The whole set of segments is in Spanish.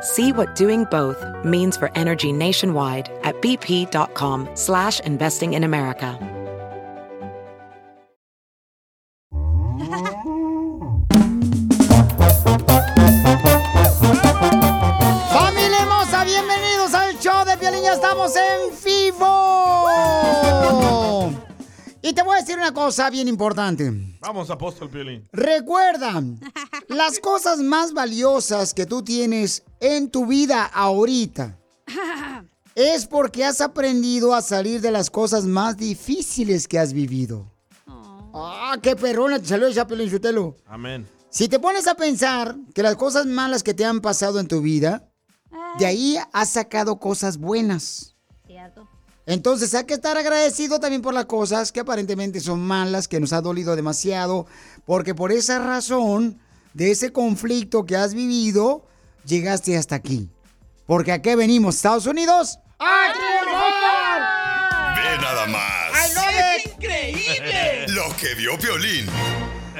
See what doing both means for energy nationwide at bp.com slash investing in America. ¡Familia hermosa! ¡Bienvenidos al show de Piolín! ¡Ya estamos en vivo! Y te voy a decir una cosa bien importante. Vamos, apóstol Piolín. Recuerda, las cosas más valiosas que tú tienes en tu vida ahorita es porque has aprendido a salir de las cosas más difíciles que has vivido. ¡Ah, qué perrona te salió esa Piolín Sotelo! Amén. Si te pones a pensar que las cosas malas que te han pasado en tu vida, de ahí has sacado cosas buenas. Entonces hay que estar agradecido también por las cosas que aparentemente son malas, que nos ha dolido demasiado, porque por esa razón, de ese conflicto que has vivido, llegaste hasta aquí. Porque aquí venimos, Estados Unidos, a triunfar. Ve nada más. I love it. ¡Increíble! Lo que vio Violín.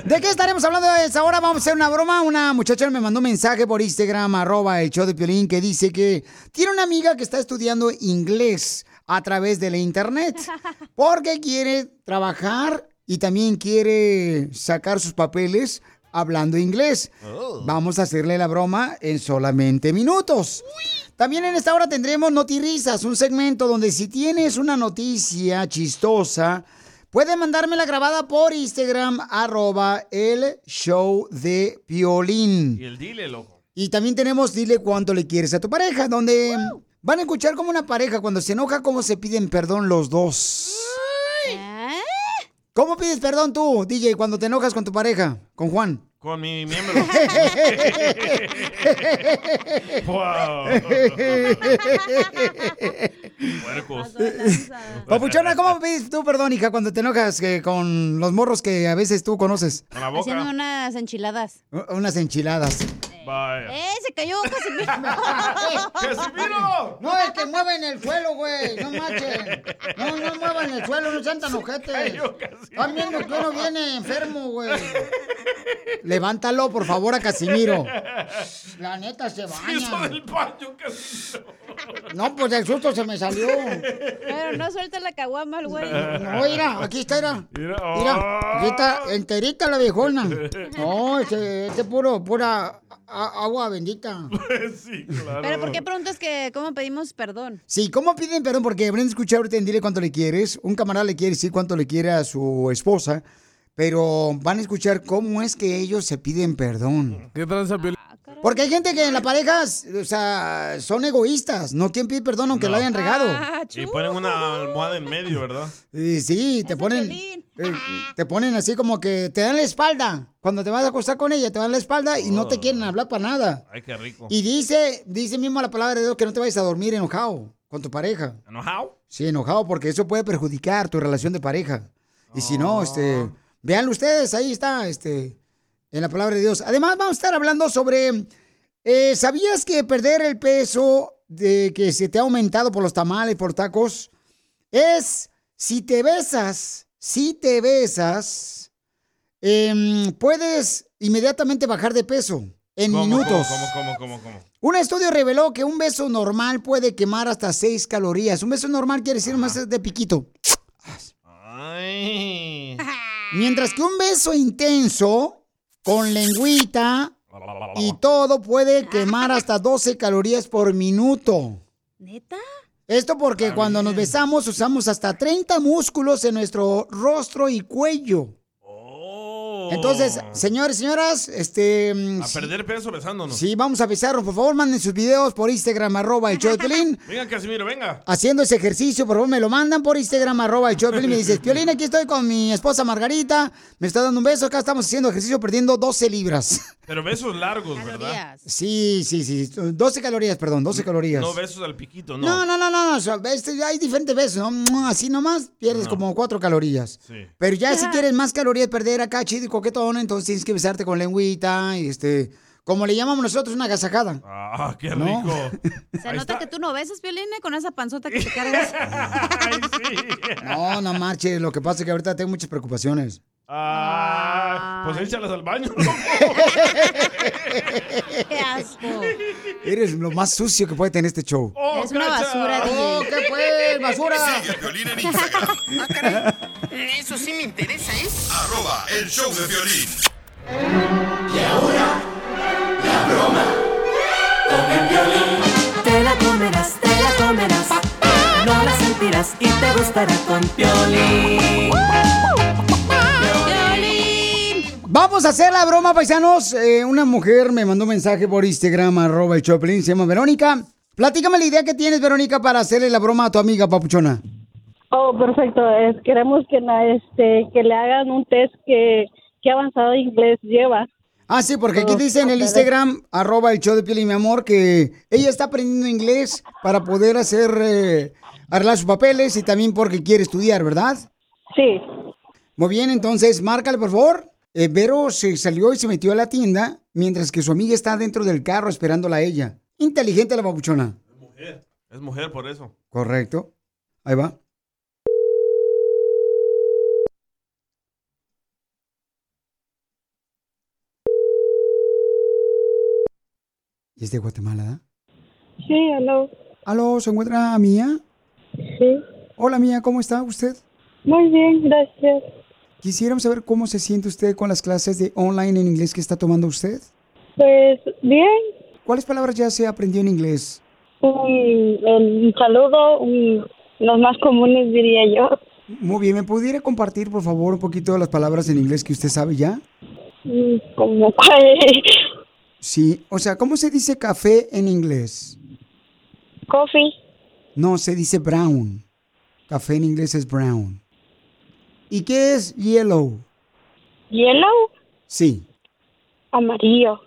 ¿De qué estaremos hablando ahora? Vamos a hacer una broma. Una muchacha me mandó un mensaje por Instagram, arroba el show de Piolín, que dice que tiene una amiga que está estudiando inglés a través de la internet porque quiere trabajar y también quiere sacar sus papeles hablando inglés. Vamos a hacerle la broma en solamente minutos. También en esta hora tendremos Notirisas, un segmento donde si tienes una noticia chistosa, puedes mandármela grabada por Instagram, arroba el show de Piolín. Y el dile, loco. Y también tenemos Dile cuánto le quieres a tu pareja, donde van a escuchar como una pareja cuando se enoja, cómo se piden perdón los dos. ¿Cómo pides perdón tú, DJ, cuando te enojas con tu pareja, con Juan? Con mi miembro. wow. Puercos. Papuchona, ¿cómo pides tú perdón, hija, cuando te enojas eh, con los morros que a veces tú conoces? Con la Haciendo boca. unas enchiladas. Unas enchiladas. Vaya. ¡Eh! Se cayó Casimiro. ¡Casimiro! No, es que mueven el suelo, güey. No manchen. No, no muevan el suelo, no sean tan ojetes. Están viendo que uno viene enfermo, güey. Levántalo, por favor, a Casimiro. La neta se Hizo baña. del baño, Casimiro. No, pues el susto se me salió. Pero no suelta la caguama el güey. No, mira, aquí está, mira. Mira, Mira, aquí está enterita la viejona. No, este, este puro, pura a- agua bendita. sí, claro. Pero ¿por qué preguntas que cómo pedimos perdón? Sí, ¿cómo piden perdón? Porque van a escuchar ahorita en Dile cuánto le quieres. Un camarada le quiere decir cuánto le quiere a su esposa, pero van a escuchar cómo es que ellos se piden perdón. ¿Qué tranza? Porque hay gente que en la pareja, o sea, son egoístas. No quieren pedir perdón aunque No. lo hayan regado. Ah, Y ponen una almohada en medio, ¿verdad? Y sí, te ponen, eh, te ponen así como que te dan la espalda. Cuando te vas a acostar con ella, te dan la espalda y no te quieren hablar para nada. Ay, qué rico. Y dice, dice mismo la palabra de Dios que no te vayas a dormir enojado con tu pareja. ¿Enojado? Sí, enojado porque eso puede perjudicar tu relación de pareja. Y si no, este, véanlo ustedes, ahí está, este, en la palabra de Dios. Además, vamos a estar hablando sobre, eh, ¿sabías que perder el peso de que se te ha aumentado por los tamales, por tacos, es si te besas, si te besas, em, puedes inmediatamente bajar de peso en ¿Cómo, minutos. ¿Cómo, cómo, cómo, cómo? Un estudio reveló que un beso normal puede quemar hasta 6 calorías. Un beso normal quiere decir más de piquito. Ay. Mientras que un beso intenso, con lengüita y todo, puede quemar hasta 12 calorías por minuto. ¿Neta? Esto porque cuando nos besamos usamos hasta 30 músculos en nuestro rostro y cuello. Entonces, señores, señoras, este... mm, A perder peso besándonos. Sí, vamos a besarnos. Por favor, manden sus videos por Instagram, arroba el show de Piolín. Venga, Casimiro, venga. Haciendo ese ejercicio, por favor, me lo mandan por Instagram, arroba el show de Piolín. Me dices, Piolín, aquí estoy con mi esposa Margarita. Me está dando un beso. Acá estamos haciendo ejercicio, perdiendo 12 libras. Pero besos largos, ¿verdad? Sí, sí, sí. 12 calorías, perdón, 12 calorías. No besos al piquito, no. No, no, no, no, no. o sea, este, hay diferentes besos, ¿no? Así nomás pierdes como 4 calorías. Sí. Pero ya si quieres más calorías perder acá, chido y coquetón, entonces tienes que besarte con lengüita y este, como le llamamos nosotros, una gasajada. Ah, qué No. rico. Se nota que tú no besas, Piolín, eh, con esa panzota que te cargas. No, no marches, lo que pasa es que ahorita tengo muchas preocupaciones. Ah, pues échalas al baño. ¡Qué asco! Eres lo más sucio que puede tener este show. Oh, Es una basura, ¡Oh, DJ. qué pues, basura! Sigue a Piolín en Instagram. Ah, caray. Eso sí me interesa, ¿eh? Arroba el show de violín. Te la comerás, te la comerás. No la sentirás y te gustará con Piolín. Vamos a hacer la broma, paisanos. Eh, una mujer me mandó un mensaje por Instagram, arroba el Choplin, se llama Verónica. Platícame la idea que tienes, Verónica, para hacerle la broma a tu amiga Papuchona. Oh, perfecto. Es, queremos que, la- este, que le hagan un test que, que avanzado inglés lleva. Ah, sí, porque aquí dice en el Instagram, arroba el show de piel y mi amor, que ella está aprendiendo inglés para poder hacer, eh, arreglar sus papeles y también porque quiere estudiar, ¿verdad? Sí. Muy bien, entonces, márcale, por favor. Eh, Vero se salió y se metió a la tienda, mientras que su amiga está dentro del carro esperándola a ella. Inteligente la papuchona. Es mujer por eso. Correcto. Ahí va. ¿Y es de Guatemala? Sí, hello. Aló, ¿se encuentra Mía? Sí. Hola Mía, ¿cómo está usted? Muy bien, gracias. Quisiéramos saber cómo se siente usted con las clases de online en inglés que está tomando usted. Pues bien. ¿Cuáles palabras ya se aprendió en inglés? Un, un saludo, un- los más comunes diría yo. Muy bien, ¿me pudiera compartir por favor un poquito de las palabras en inglés que usted sabe ya? Mm, Como cuál. Sí, o sea, ¿cómo se dice café en inglés? Coffee. No, se dice brown. Café en inglés es brown. ¿Y qué es yellow? Yellow. Sí, Amarillo.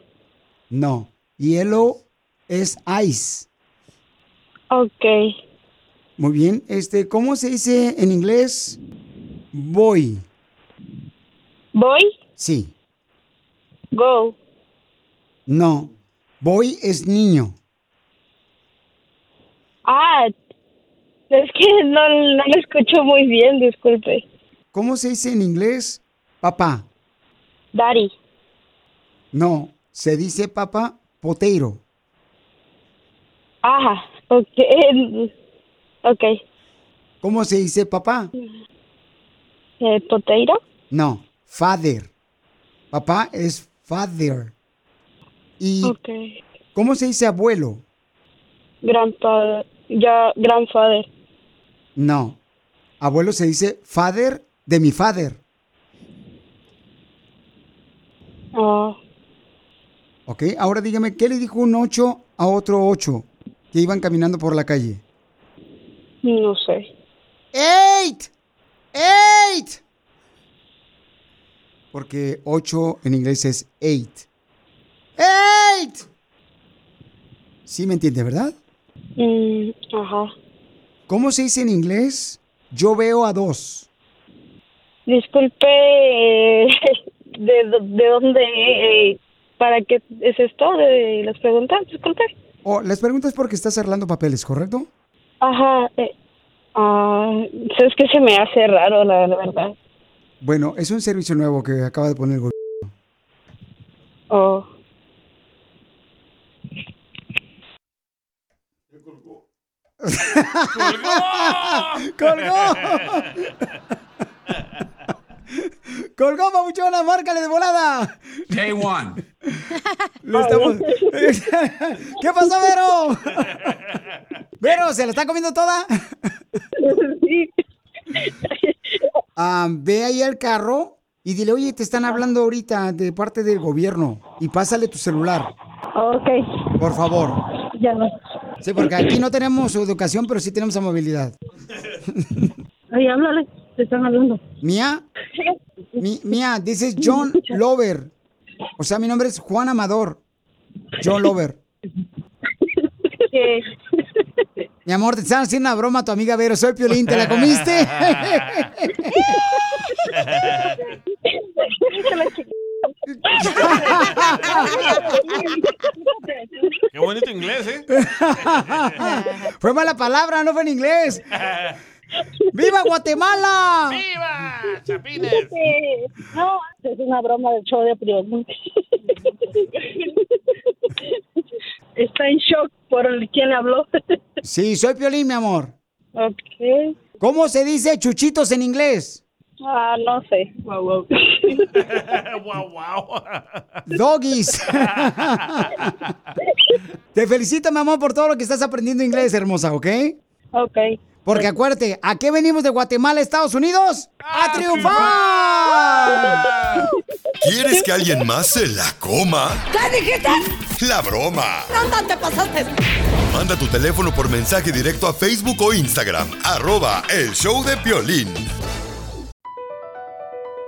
no. Yellow es ice. Ok. Muy bien, este, ¿cómo se dice en inglés? Boy. Boy. Sí, Go. no. Boy es niño. Ah, es que no, no lo escucho muy bien, disculpe. ¿Cómo se dice en inglés? Papá. Daddy. No, se dice papá potato. Ajá, ok. Ok. ¿Cómo se dice papá? Eh, potato. No, father. Papá es father. ¿Y Ok. cómo se dice abuelo? Grandpa, ya, grandfather. No. Abuelo se dice father de mi father. Ah, ¿Ok? Ahora dígame, ¿qué le dijo un 8 a otro 8 que iban caminando por la calle? no sé. ¡Eight! ¡Eight! Porque 8 en inglés es eight. ¡Eight! Sí me entiende, ¿verdad? Mm, ajá. ¿Cómo se dice en inglés? Yo veo a dos. Disculpe, eh, ¿de, de dónde, eh, para qué es esto de las preguntas? Disculpe. Oh, les pregunto es porque estás arreglando papeles, ¿correcto? Ajá, eh, ah, es que se me hace raro, la, la verdad. Bueno, es un servicio nuevo que acaba de poner el gobierno. Oh. ¡Colgó! ¡Colgó, papuchona! ¡Márcale de volada! Day one. Estamos- ¿Qué pasó, Vero? Pero, ¿se la está comiendo toda? Sí. Ah, ve ahí al carro y dile, oye, te están hablando ahorita de parte del gobierno. Y pásale tu celular, Ok, por favor. ya no. Sí, porque aquí no tenemos educación, pero sí tenemos movilidad. Ay, háblale, te están hablando. Mía, mi, Mía, dices John Lover. O sea, mi nombre es Juan Amador. John Lover. ¿Qué? Mi amor, te están haciendo una broma a tu amiga Vero. Soy Piolín, ¿te la comiste? Qué bonito inglés, ¿eh? fue mala palabra, no fue en inglés. ¡Viva Guatemala! ¡Viva! ¡Chapines! No, es una broma del show de Piolín. Está en shock por el quien le habló. Sí, soy Piolín, mi amor. Ok. ¿Cómo se dice chuchitos en inglés? Ah, no sé. Wow, wow. ¡Guau, guau! Doggies. Te felicito, mi amor, por todo lo que estás aprendiendo inglés, hermosa, ¿ok? Ok. Porque acuérdate, ¿a qué venimos de Guatemala a Estados Unidos? ¡A triunfar! ¿Quieres que alguien más se la coma? ¿Qué dijiste? La broma. ¿Dónde te pasaste? Manda tu teléfono por mensaje directo a Facebook o Instagram. Arroba El Show de Piolín.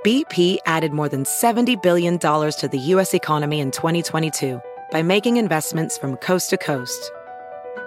BP added more than $70 billion to the U.S. economy in 2022 by making investments from coast to coast.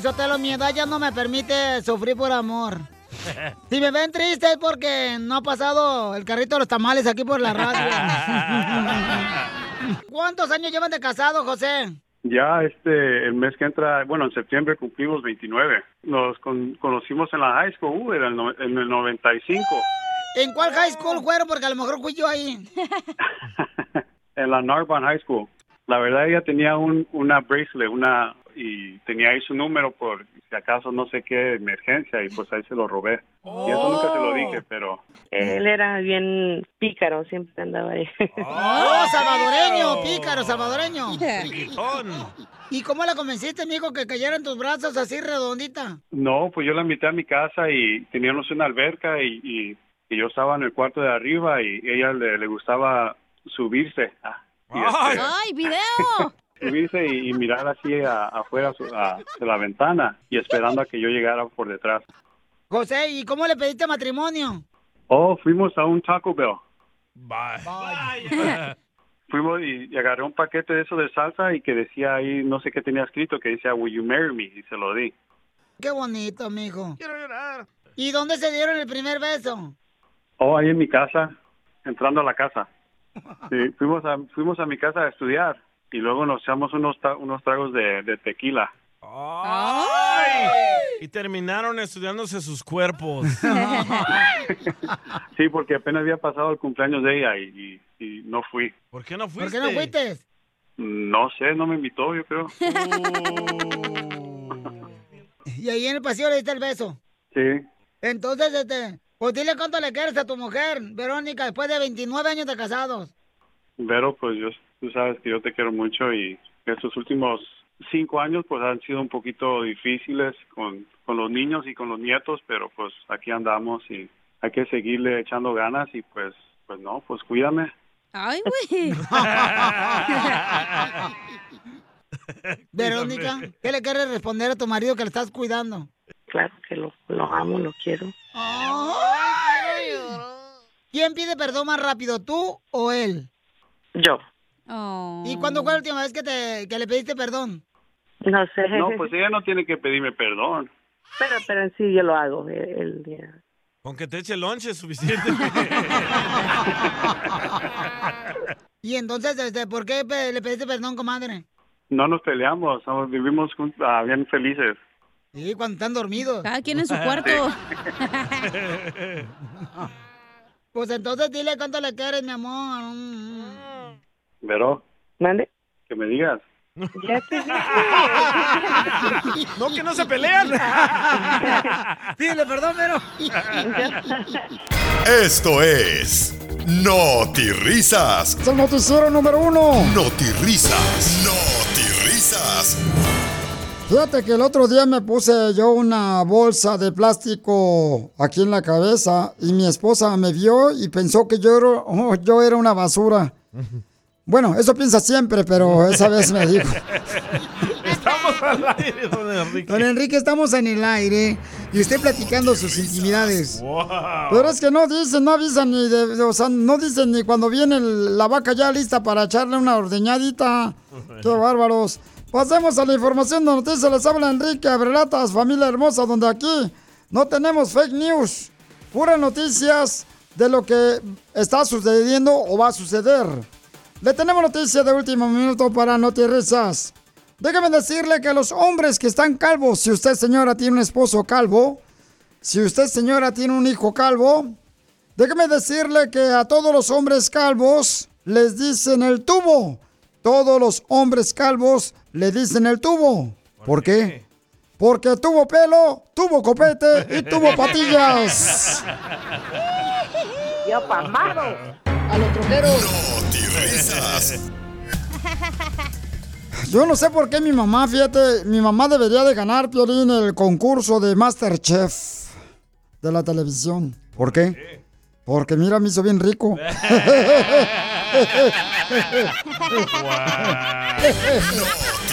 Sotelo, mi edad ya no me permite sufrir por amor. Si me ven triste es porque no ha pasado el carrito de los tamales aquí por la radio. ¿Cuántos años llevan de casado, José? Ya este, el mes que entra, bueno, en septiembre cumplimos 29. Nos con- conocimos en la high school, uh, era el no- en el 95, ¿En cuál high school fueron? Porque a lo mejor fui yo ahí. en la Narbonne High School. La verdad ella tenía un, una bracelet, una, y tenía ahí su número por si acaso no sé qué emergencia y pues ahí se lo robé. Y eso nunca se lo dije, pero Él era bien pícaro, siempre andaba ahí. ¡Oh, salvadoreño! ¡Pícaro, salvadoreño! ¿Y cómo la convenciste, mijo, que cayera en tus brazos así redondita? no, pues yo la invité a mi casa y teníamos una alberca y, y, y yo estaba en el cuarto de arriba y ella le, le gustaba subirse. ah, y este, ¡Ay, video! Subirse y, y mirar así a- afuera su- a- de la ventana y esperando a que yo llegara por detrás. José, ¿y cómo le pediste matrimonio? Oh, fuimos a un Taco Bell. Vaya. Fuimos y, y agarré un paquete de eso de salsa y que decía ahí, no sé qué tenía escrito, que decía, Will you marry me? Y se lo di. Qué bonito, mijo. Quiero llorar. ¿Y dónde se dieron el primer beso? Oh, ahí en mi casa, entrando a la casa. Sí, fuimos a, fuimos a mi casa a estudiar y luego nos echamos unos, unos tragos de, de tequila. ¡Ay! Y terminaron estudiándose sus cuerpos. Sí, porque apenas había pasado el cumpleaños de ella y, y- y no fui. ¿Por qué no ¿Por fuiste? qué no fuiste? No sé, no me invitó, yo creo. Y ahí en el pasillo le diste el beso. Sí. Entonces, este, pues dile cuánto le quieres a tu mujer, Verónica, después de 29 años de casados. Vero, pues yo, tú sabes que yo te quiero mucho y estos últimos cinco años pues han sido un poquito difíciles con, con los niños y con los nietos, pero pues aquí andamos y hay que seguirle echando ganas y pues, pues no, pues cuídame. Ay, güey. Verónica, ¿qué le quieres responder a tu marido que le estás cuidando? Claro que lo, lo amo, lo quiero. ¿Quién pide perdón más rápido, tú o él? Yo. ¿Y cuándo fue la última vez que, te, que le pediste perdón? No sé. No, pues ella no tiene que pedirme perdón. Pero, pero en sí yo lo hago. El, día. Con que te eche lonche es suficiente. Y entonces, este, ¿por qué pe- le pediste perdón, comadre? No nos peleamos, somos- vivimos juntos, ah, bien felices. Sí, cuando están dormidos. Cada quien en su cuarto. Pues entonces dile cuánto le quieres, mi amor. Vero, ¿Mande? que me digas. Ya te No, que no se pelean. Pídele perdón, pero. Esto es Risas. Es el noticiero número uno. Risas. Risas. Fíjate que el otro día me puse yo una bolsa de plástico aquí en la cabeza y mi esposa me vio y pensó que yo era, oh, yo era una basura. Bueno, eso piensa siempre, pero esa vez me dijo. Estamos al aire, don Enrique. Don Enrique, estamos en el aire y usted platicando sus intimidades. Wow. Pero es que no dicen, no avisan ni de, o sea, no dicen ni cuando viene el- la vaca ya lista para echarle una ordeñadita. Qué bárbaros. Pasemos a la información de noticias. Les habla Enrique Abrelatas, familia hermosa, donde aquí no tenemos fake news. Puras noticias de lo que está sucediendo o va a suceder. Le tenemos noticias de último minuto para Notirrisas. Déjame decirle que los hombres que están calvos, si usted señora tiene un esposo calvo, si usted, señora, tiene un hijo calvo, déjeme decirle que a todos los hombres calvos les dicen el tubo. Todos los hombres calvos le dicen el tubo. ¿Por qué? Porque tuvo pelo, tuvo copete y tuvo patillas. Yo pamado. A los troqueros. Yo no sé por qué mi mamá, fíjate, mi mamá debería de ganar, Piolín, el concurso de Masterchef de la televisión. ¿Por qué? Porque mira, me hizo bien rico.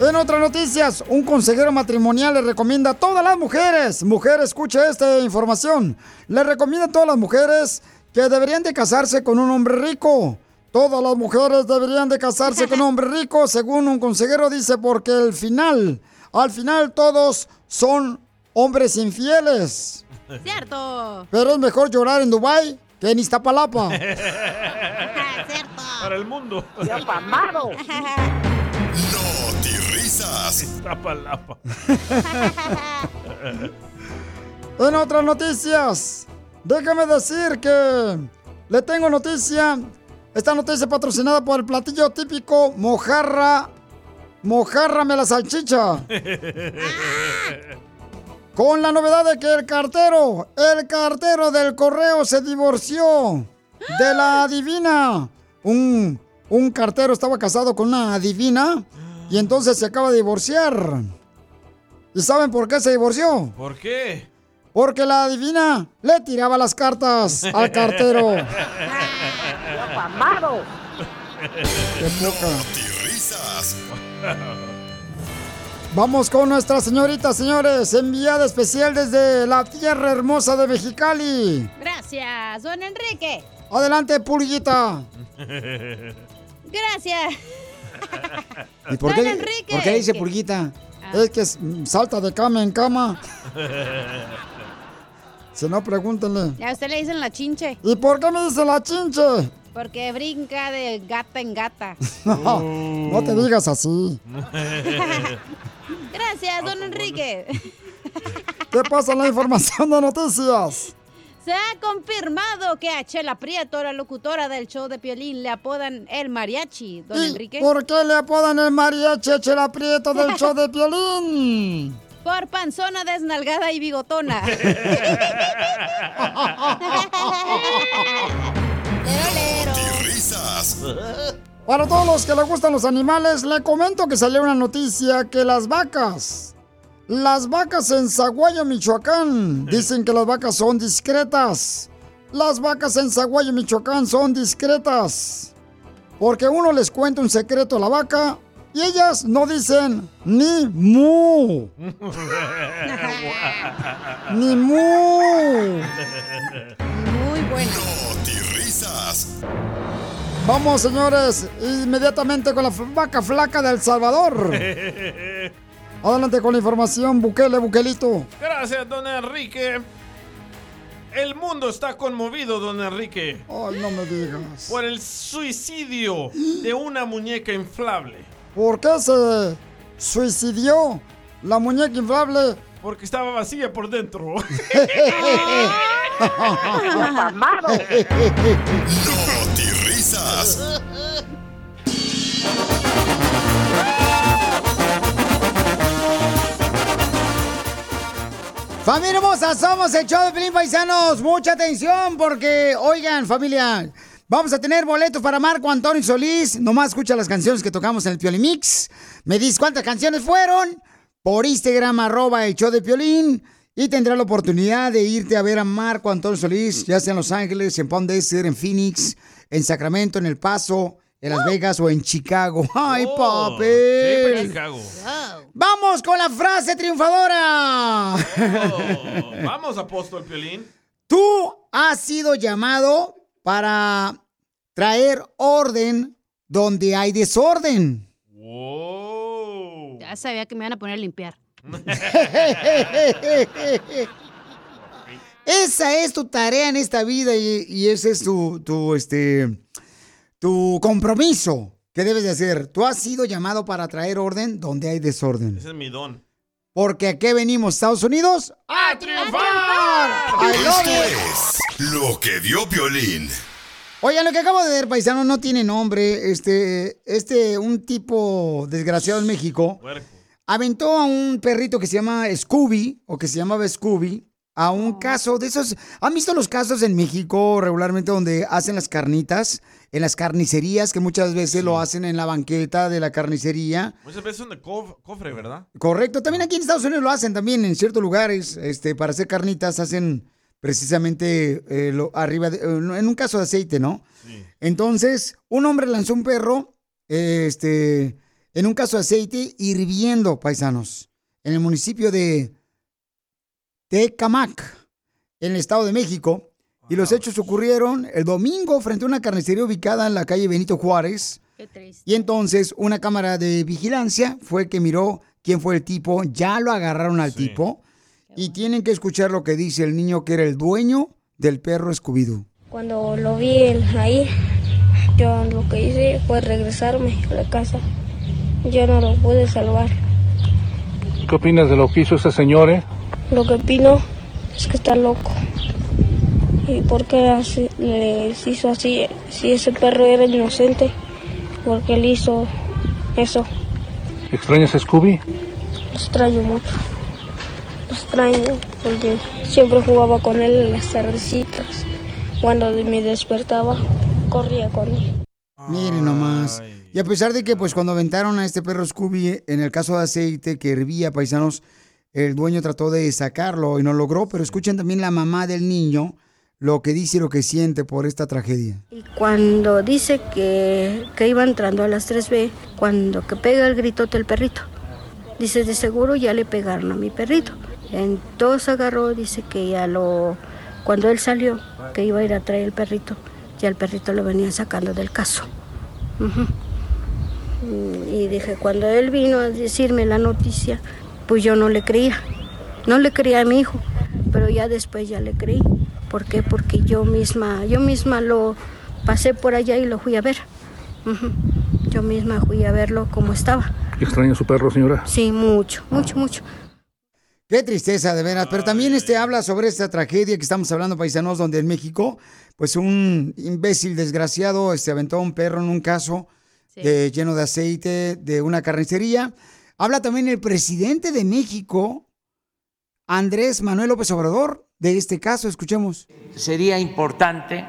En otras noticias, un consejero matrimonial le recomienda a todas las mujeres, mujer, escuche esta información, le recomienda a todas las mujeres que deberían de casarse con un hombre rico. Todas las mujeres deberían de casarse con un hombre rico, según un consejero dice, porque al final, al final todos son hombres infieles. Cierto. Pero es mejor llorar en Dubai que en Iztapalapa. Para el mundo. Pamado. Risas. Iztapalapa. En otras noticias, déjame decir que le tengo noticia. Esta noticia patrocinada por el platillo típico mojarra. Mojárrame la salchicha. Con la novedad de que el cartero, el cartero del correo se divorció de la adivina. Un, un cartero estaba casado con una adivina y entonces se acaba de divorciar. ¿Y saben por qué se divorció? ¿Por qué? Porque la adivina le tiraba las cartas al cartero. Yo pamado. Qué poca. Risas. Vamos con nuestra señorita, señores, enviada especial desde la tierra hermosa de Mexicali. Gracias, don Enrique. Adelante, pulguita. Gracias. ¿Y por qué, Enrique. por qué dice ¿Qué? pulguita? Es que salta de cama en cama. Si no, pregúntenle. A usted le dicen la chinche. ¿Y por qué me dice la chinche? Porque brinca de gata en gata. No, no te digas así. Gracias, don Enrique. ¿Qué pasa en la información de noticias? Se ha confirmado que a Chela Prieto, la locutora del show de Piolín, le apodan el mariachi, don ¿Y Enrique. ¿Por qué le apodan el mariachi a Chela Prieto del show de Piolín? Por panzona desnalgada y bigotona. Risas. Para todos los que les gustan los animales, le comento que salió una noticia que las vacas, las vacas en Zaguayo, Michoacán, dicen que las vacas son discretas. Las vacas en Zaguayo, Michoacán son discretas. Porque uno les cuenta un secreto a la vaca y ellas no dicen ni mu, ni mu. Muy bueno. risas. Vamos, señores, inmediatamente con la vaca flaca de El Salvador. Adelante con la información, Bukele, Bukelito. Gracias, don Enrique. El mundo está conmovido, don Enrique. Ay, no me digas. Por el suicidio de una muñeca inflable. ¿Por qué se suicidió la muñeca inflable? Porque estaba vacía por dentro. Familia hermosa, somos el show de Pelín Paisanos. Mucha atención porque, oigan, familia, vamos a tener boletos para Marco Antonio Solís. Nomás escucha las canciones que tocamos en el Piolín Mix. Me dices cuántas canciones fueron por Instagram, arroba el show de Piolín. Y tendrá la oportunidad de irte a ver a Marco Antonio Solís, ya sea en Los Ángeles, en Palm Desert, en Phoenix, en Sacramento, en El Paso, en Las Vegas o en Chicago. ¡Ay, Oh, papi! siempre en Chicago. ¡Vamos con la frase triunfadora! Oh, vamos, apóstol Piolín. Tú has sido llamado para traer orden donde hay desorden. Ya sabía que me iban a poner a limpiar. Esa es tu tarea en esta vida y, y ese es tu, tu, este, tu compromiso que debes de hacer. Tú has sido llamado para traer orden donde hay desorden. Ese es mi don. Porque aquí venimos, Estados Unidos, ¡A triunfar! Esto es lo que vio Piolín. Oigan, lo que acabo de ver, paisano, no tiene nombre. Este, este, un tipo desgraciado en México aventó a un perrito que se llama Scooby, o que se llamaba Scooby, a un caso de esos. ¿Han visto los casos en México regularmente donde hacen las carnitas? En las carnicerías, que muchas veces lo hacen en la banqueta de la carnicería. Muchas veces son de cof- cofre, ¿verdad? Correcto, también aquí en Estados Unidos lo hacen también en ciertos lugares, este, para hacer carnitas hacen precisamente eh, lo, arriba, de- en un caso de aceite, ¿no? Entonces, un hombre lanzó un perro, eh, este, en un caso de aceite hirviendo, paisanos, en el municipio de Tecamac, en el Estado de México, y los hechos ocurrieron el domingo frente a una carnicería ubicada en la calle Benito Juárez. Qué triste. Y entonces una cámara de vigilancia fue que miró quién fue el tipo, ya lo agarraron al tipo y tienen que escuchar lo que dice el niño que era el dueño del perro Scooby-Doo. Cuando lo vi él ahí, yo lo que hice fue regresarme a la casa. Yo no lo pude salvar. ¿Qué opinas de lo que hizo ese señor, eh? Lo que opino es que está loco. ¿Y por qué así- les hizo así? Si ese perro era inocente, ¿por qué le hizo eso? ¿Extrañas a Scooby? Lo extraño mucho. Lo extraño porque siempre jugaba con él en las tardecitas. Cuando me despertaba, corría con él. Miren nomás. Y a pesar de que pues cuando aventaron a este perro Scooby en el caso de aceite que hervía paisanos, el dueño trató de sacarlo y no logró, pero escuchen también la mamá del niño lo que dice y lo que siente por esta tragedia. Cuando dice que, que iba entrando a las 3B, cuando que pega el gritote el perrito, dice de seguro ya le pegaron a mi perrito. Entonces agarró, dice que ya lo, cuando él salió, que iba a ir a traer el perrito, ya el perrito lo venía sacando del caso. Y dije, cuando él vino a decirme la noticia, pues yo no le creía, no le creía a mi hijo, pero ya después ya le creí. ¿Por qué? Porque yo misma, yo misma lo pasé por allá y lo fui a ver. Yo misma fui a verlo como estaba. ¿Extraña a su perro, señora? Sí, mucho, mucho, mucho. Qué tristeza, de veras. Pero también este habla sobre esta tragedia que estamos hablando, paisanos, donde en México, pues un imbécil desgraciado este, aventó a un perro en un caso de- lleno de aceite de una carnicería. Habla también el presidente de México, Andrés Manuel López Obrador, de este caso. Escuchemos. sería importante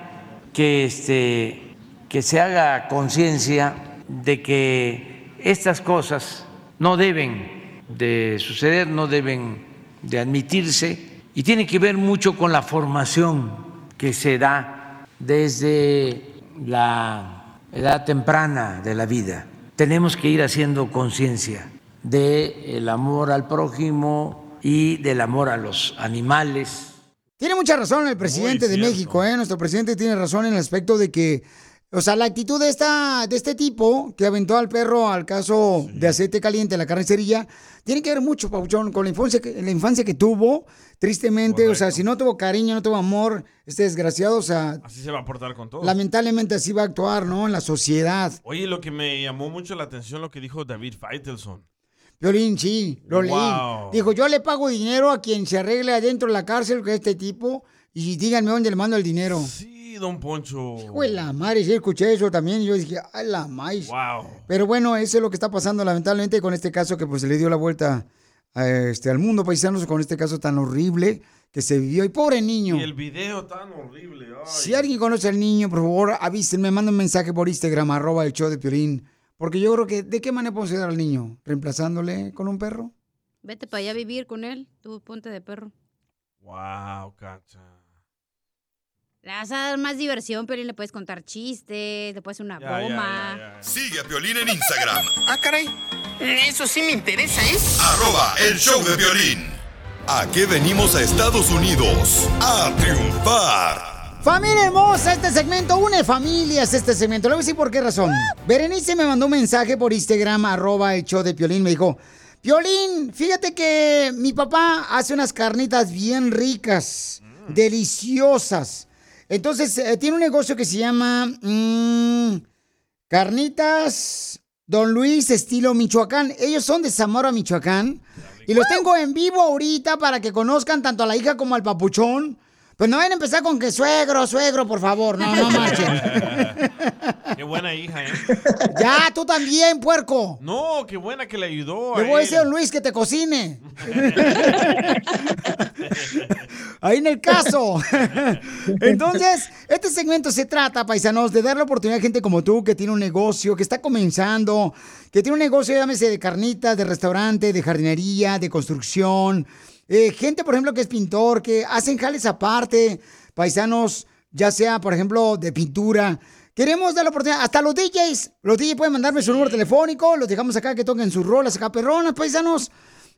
que, este, que se haga conciencia de que estas cosas no deben de suceder, no deben de admitirse y tiene que ver mucho con la formación que se da desde la edad temprana de la vida. Tenemos que ir haciendo conciencia del amor al prójimo y del amor a los animales. Tiene mucha razón el presidente de México, ¿eh? Nuestro presidente tiene razón en el aspecto de que, o sea, la actitud de, esta, de este tipo que aventó al perro al caso de aceite caliente en la carnicería, tiene que ver mucho, Pauchón, con la infancia que, la infancia que tuvo, tristemente, o sea, si no tuvo cariño, no tuvo amor, este desgraciado, o sea, Así se va a portar con todo. lamentablemente así va a actuar, ¿no? En la sociedad. Oye, lo que me llamó mucho la atención lo que dijo David Feitelson. Violín, sí, lo Wow. leí. Dijo, yo le pago dinero a quien se arregle adentro de la cárcel que este tipo y díganme dónde le mando el dinero. Sí, don Poncho. Fue la madre, sí escuché eso también y yo dije, ay, la maíz. Wow. Pero bueno, eso es lo que está pasando lamentablemente con este caso que pues le dio la vuelta a este, al mundo paisanos con este caso tan horrible que se vivió. Y pobre niño. Y el video tan horrible. ay. Si alguien conoce al niño, por favor, avísenme, manda un mensaje por Instagram, arroba el show de Piolín. Porque yo creo que, ¿de qué manera podemos ayudar al niño? ¿Reemplazándole con un perro? Vete para allá a vivir con él, tú ponte de perro. Wow, cacha. Le vas a dar más diversión, pero le puedes contar chistes, le puedes hacer una Ya, ya, broma. Sigue a Piolín en Instagram, Ah, caray. Eso sí me interesa, ¿eh? arroba el show de violín. ¿A qué venimos a Estados Unidos? A triunfar. Familia hermosa, este segmento une familias, este segmento. Le voy a decir por qué razón. Berenice me mandó un mensaje por Instagram, arroba el show de Piolín. Me dijo, Piolín, fíjate que mi papá hace unas carnitas bien ricas, deliciosas. Entonces, eh, tiene un negocio que se llama mm, Carnitas Don Luis estilo Michoacán. Ellos son de Zamora, Michoacán. Y los tengo en vivo ahorita para que conozcan tanto a la hija como al papuchón. Pues no vayan a empezar con que suegro, suegro, por favor. No, no marchen. Qué buena hija, ¿eh? Ya, tú también, puerco. No, qué buena que le ayudó. Le voy a decir a don Luis que te cocine. Ahí en el caso. Entonces, este segmento se trata, paisanos, de darle oportunidad a gente como tú que tiene un negocio, que está comenzando, que tiene un negocio, llámese de carnitas, de restaurante, de jardinería, de construcción. Eh, gente, por ejemplo, que es pintor, que hacen jales aparte, paisanos, ya sea, por ejemplo, de pintura. Queremos dar la oportunidad, hasta los DJs, los DJs pueden mandarme su número telefónico, los dejamos acá que toquen sus rolas acá perronas, paisanos.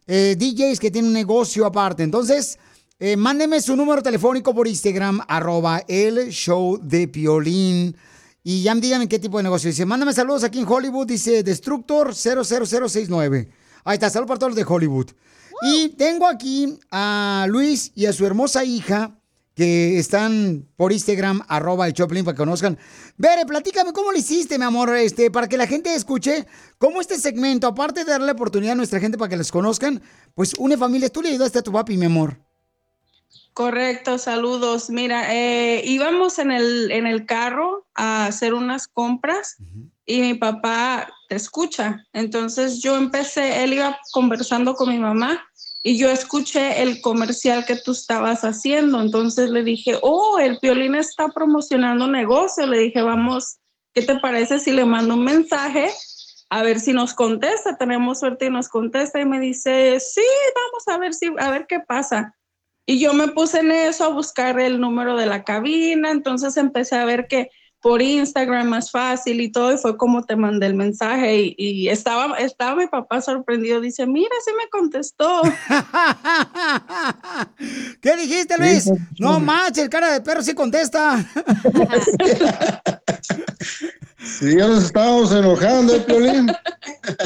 Eh, DJs que tienen un negocio aparte. Entonces, eh, mándenme su número telefónico por Instagram, arroba el show de Piolín. Y ya díganme qué tipo de negocio. Dice, mándame saludos aquí en Hollywood, dice Destructor 00069. Ahí está, saludos para todos los de Hollywood. Y tengo aquí a Luis y a su hermosa hija que están por Instagram, arroba el Choplin, para que conozcan. Bere, platícame cómo lo hiciste, mi amor, este, para que la gente escuche cómo este segmento, aparte de darle oportunidad a nuestra gente para que les conozcan, pues une familias. Tú le ayudaste a tu papi, mi amor. Correcto, saludos. Mira, eh, íbamos en el, en el carro a hacer unas compras y mi papá te escucha. Entonces yo empecé, él iba conversando con mi mamá y yo escuché el comercial que tú estabas haciendo. Entonces le dije, oh, el violín está promocionando negocio. Le dije, vamos, ¿qué te parece si le mando un mensaje? A ver si nos contesta, tenemos suerte y nos contesta y me dice, sí, vamos a ver si, a ver qué pasa. Y yo me puse en eso a buscar el número de la cabina, entonces empecé a ver que por Instagram más fácil y todo, y fue como te mandé el mensaje y, y estaba, estaba mi papá sorprendido, dice, mira, sí me contestó. ¿Qué dijiste, Luis? No manches, cara de perro sí contesta. Sí, ya nos estábamos enojando, ¿eh, Piolín.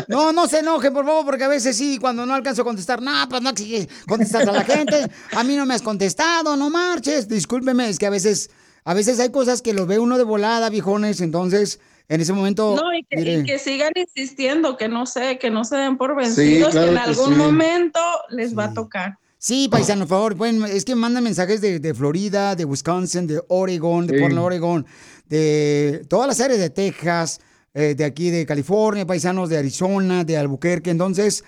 No, no se enojen, por favor, porque a veces sí, cuando no alcanzo a contestar, no, pues no exige contestar a la gente. A mí no me has contestado, no marches. Discúlpeme, es que a veces, a veces hay cosas que lo ve uno de volada, viejones, entonces en ese momento. No, y que, y mire, que sigan insistiendo, que no sé, que no se den por vencidos, claro que en que algún sí. momento les va a tocar. Sí, paisano, por favor, pueden- es que mandan mensajes de, de Florida, de Wisconsin, de Oregon, de Sí. Portland, Oregon, de todas las áreas de Texas, eh, de aquí de California, paisanos de Arizona, de Albuquerque. Entonces,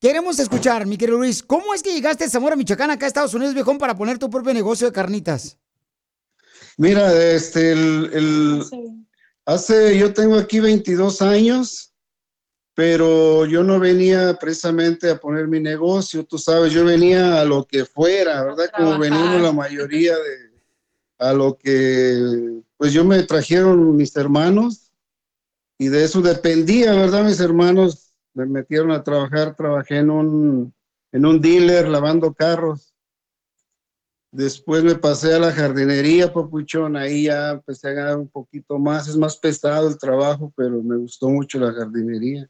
queremos escuchar, mi querido Luis, ¿cómo es que llegaste a Zamora, Michoacán, acá a Estados Unidos, viejón, para poner tu propio negocio de carnitas? Mira, este, el, el- Hace, yo tengo aquí 22 años, pero yo no venía precisamente a poner mi negocio, tú sabes, yo venía a lo que fuera, ¿verdad? Como venimos la mayoría de, a lo que, pues yo me trajeron mis hermanos y de eso dependía, ¿verdad? Mis hermanos me metieron a trabajar, trabajé en un, en un dealer lavando carros. Después me pasé a la jardinería, papuchón, ahí ya empecé a ganar un poquito más, es más pesado el trabajo, pero me gustó mucho la jardinería.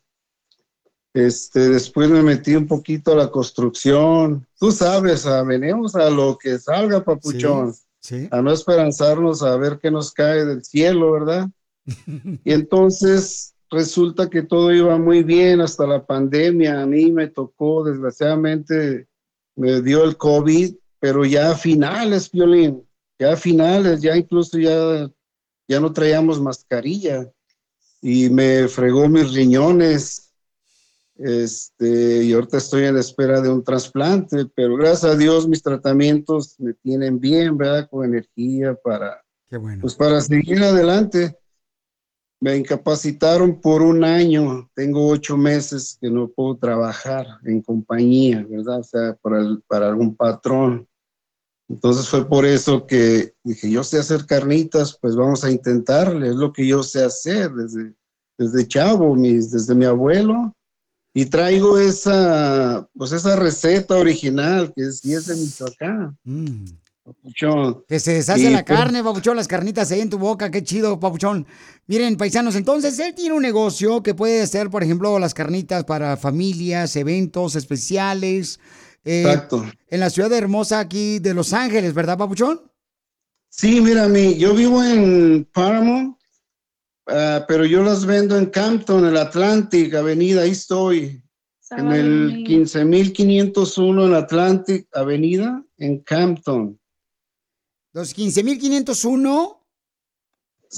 Este, después me metí un poquito a la construcción. Tú sabes, a, venimos a lo que salga, papuchón. Sí. A no esperanzarnos a ver qué nos cae del cielo, ¿verdad? Y entonces resulta que todo iba muy bien hasta la pandemia. A mí me tocó, desgraciadamente, me dio el COVID, pero ya a finales, Violín, ya a finales, ya incluso ya, ya no traíamos mascarilla y me fregó mis riñones. Este, y ahorita estoy en espera de un trasplante, pero gracias a Dios mis tratamientos me tienen bien, ¿verdad? Con energía para, Qué bueno. pues para seguir adelante. Me incapacitaron por un año, tengo ocho meses que no puedo trabajar en compañía, ¿verdad? O sea, para, el- para algún patrón. Entonces fue por eso que dije, yo sé hacer carnitas, pues vamos a intentarle, es lo que yo sé hacer desde, desde chavo, mis, desde mi abuelo. Y traigo esa, pues esa receta original que es, y es de Michoacán. Papuchón. Que se deshace Y, la pues, carne, papuchón, las carnitas ahí en tu boca, qué chido, papuchón. Miren, paisanos, entonces él tiene un negocio que puede hacer, por ejemplo, las carnitas para familias, eventos especiales. Eh, Exacto. En la ciudad hermosa aquí de Los Ángeles, ¿verdad, papuchón? Sí, mira, mi, yo vivo en Paramount, ah, pero yo las vendo en Campton, en el Atlantic Avenida, ahí estoy, en el 15501 en Atlantic Avenida, en Campton. Los 15.501.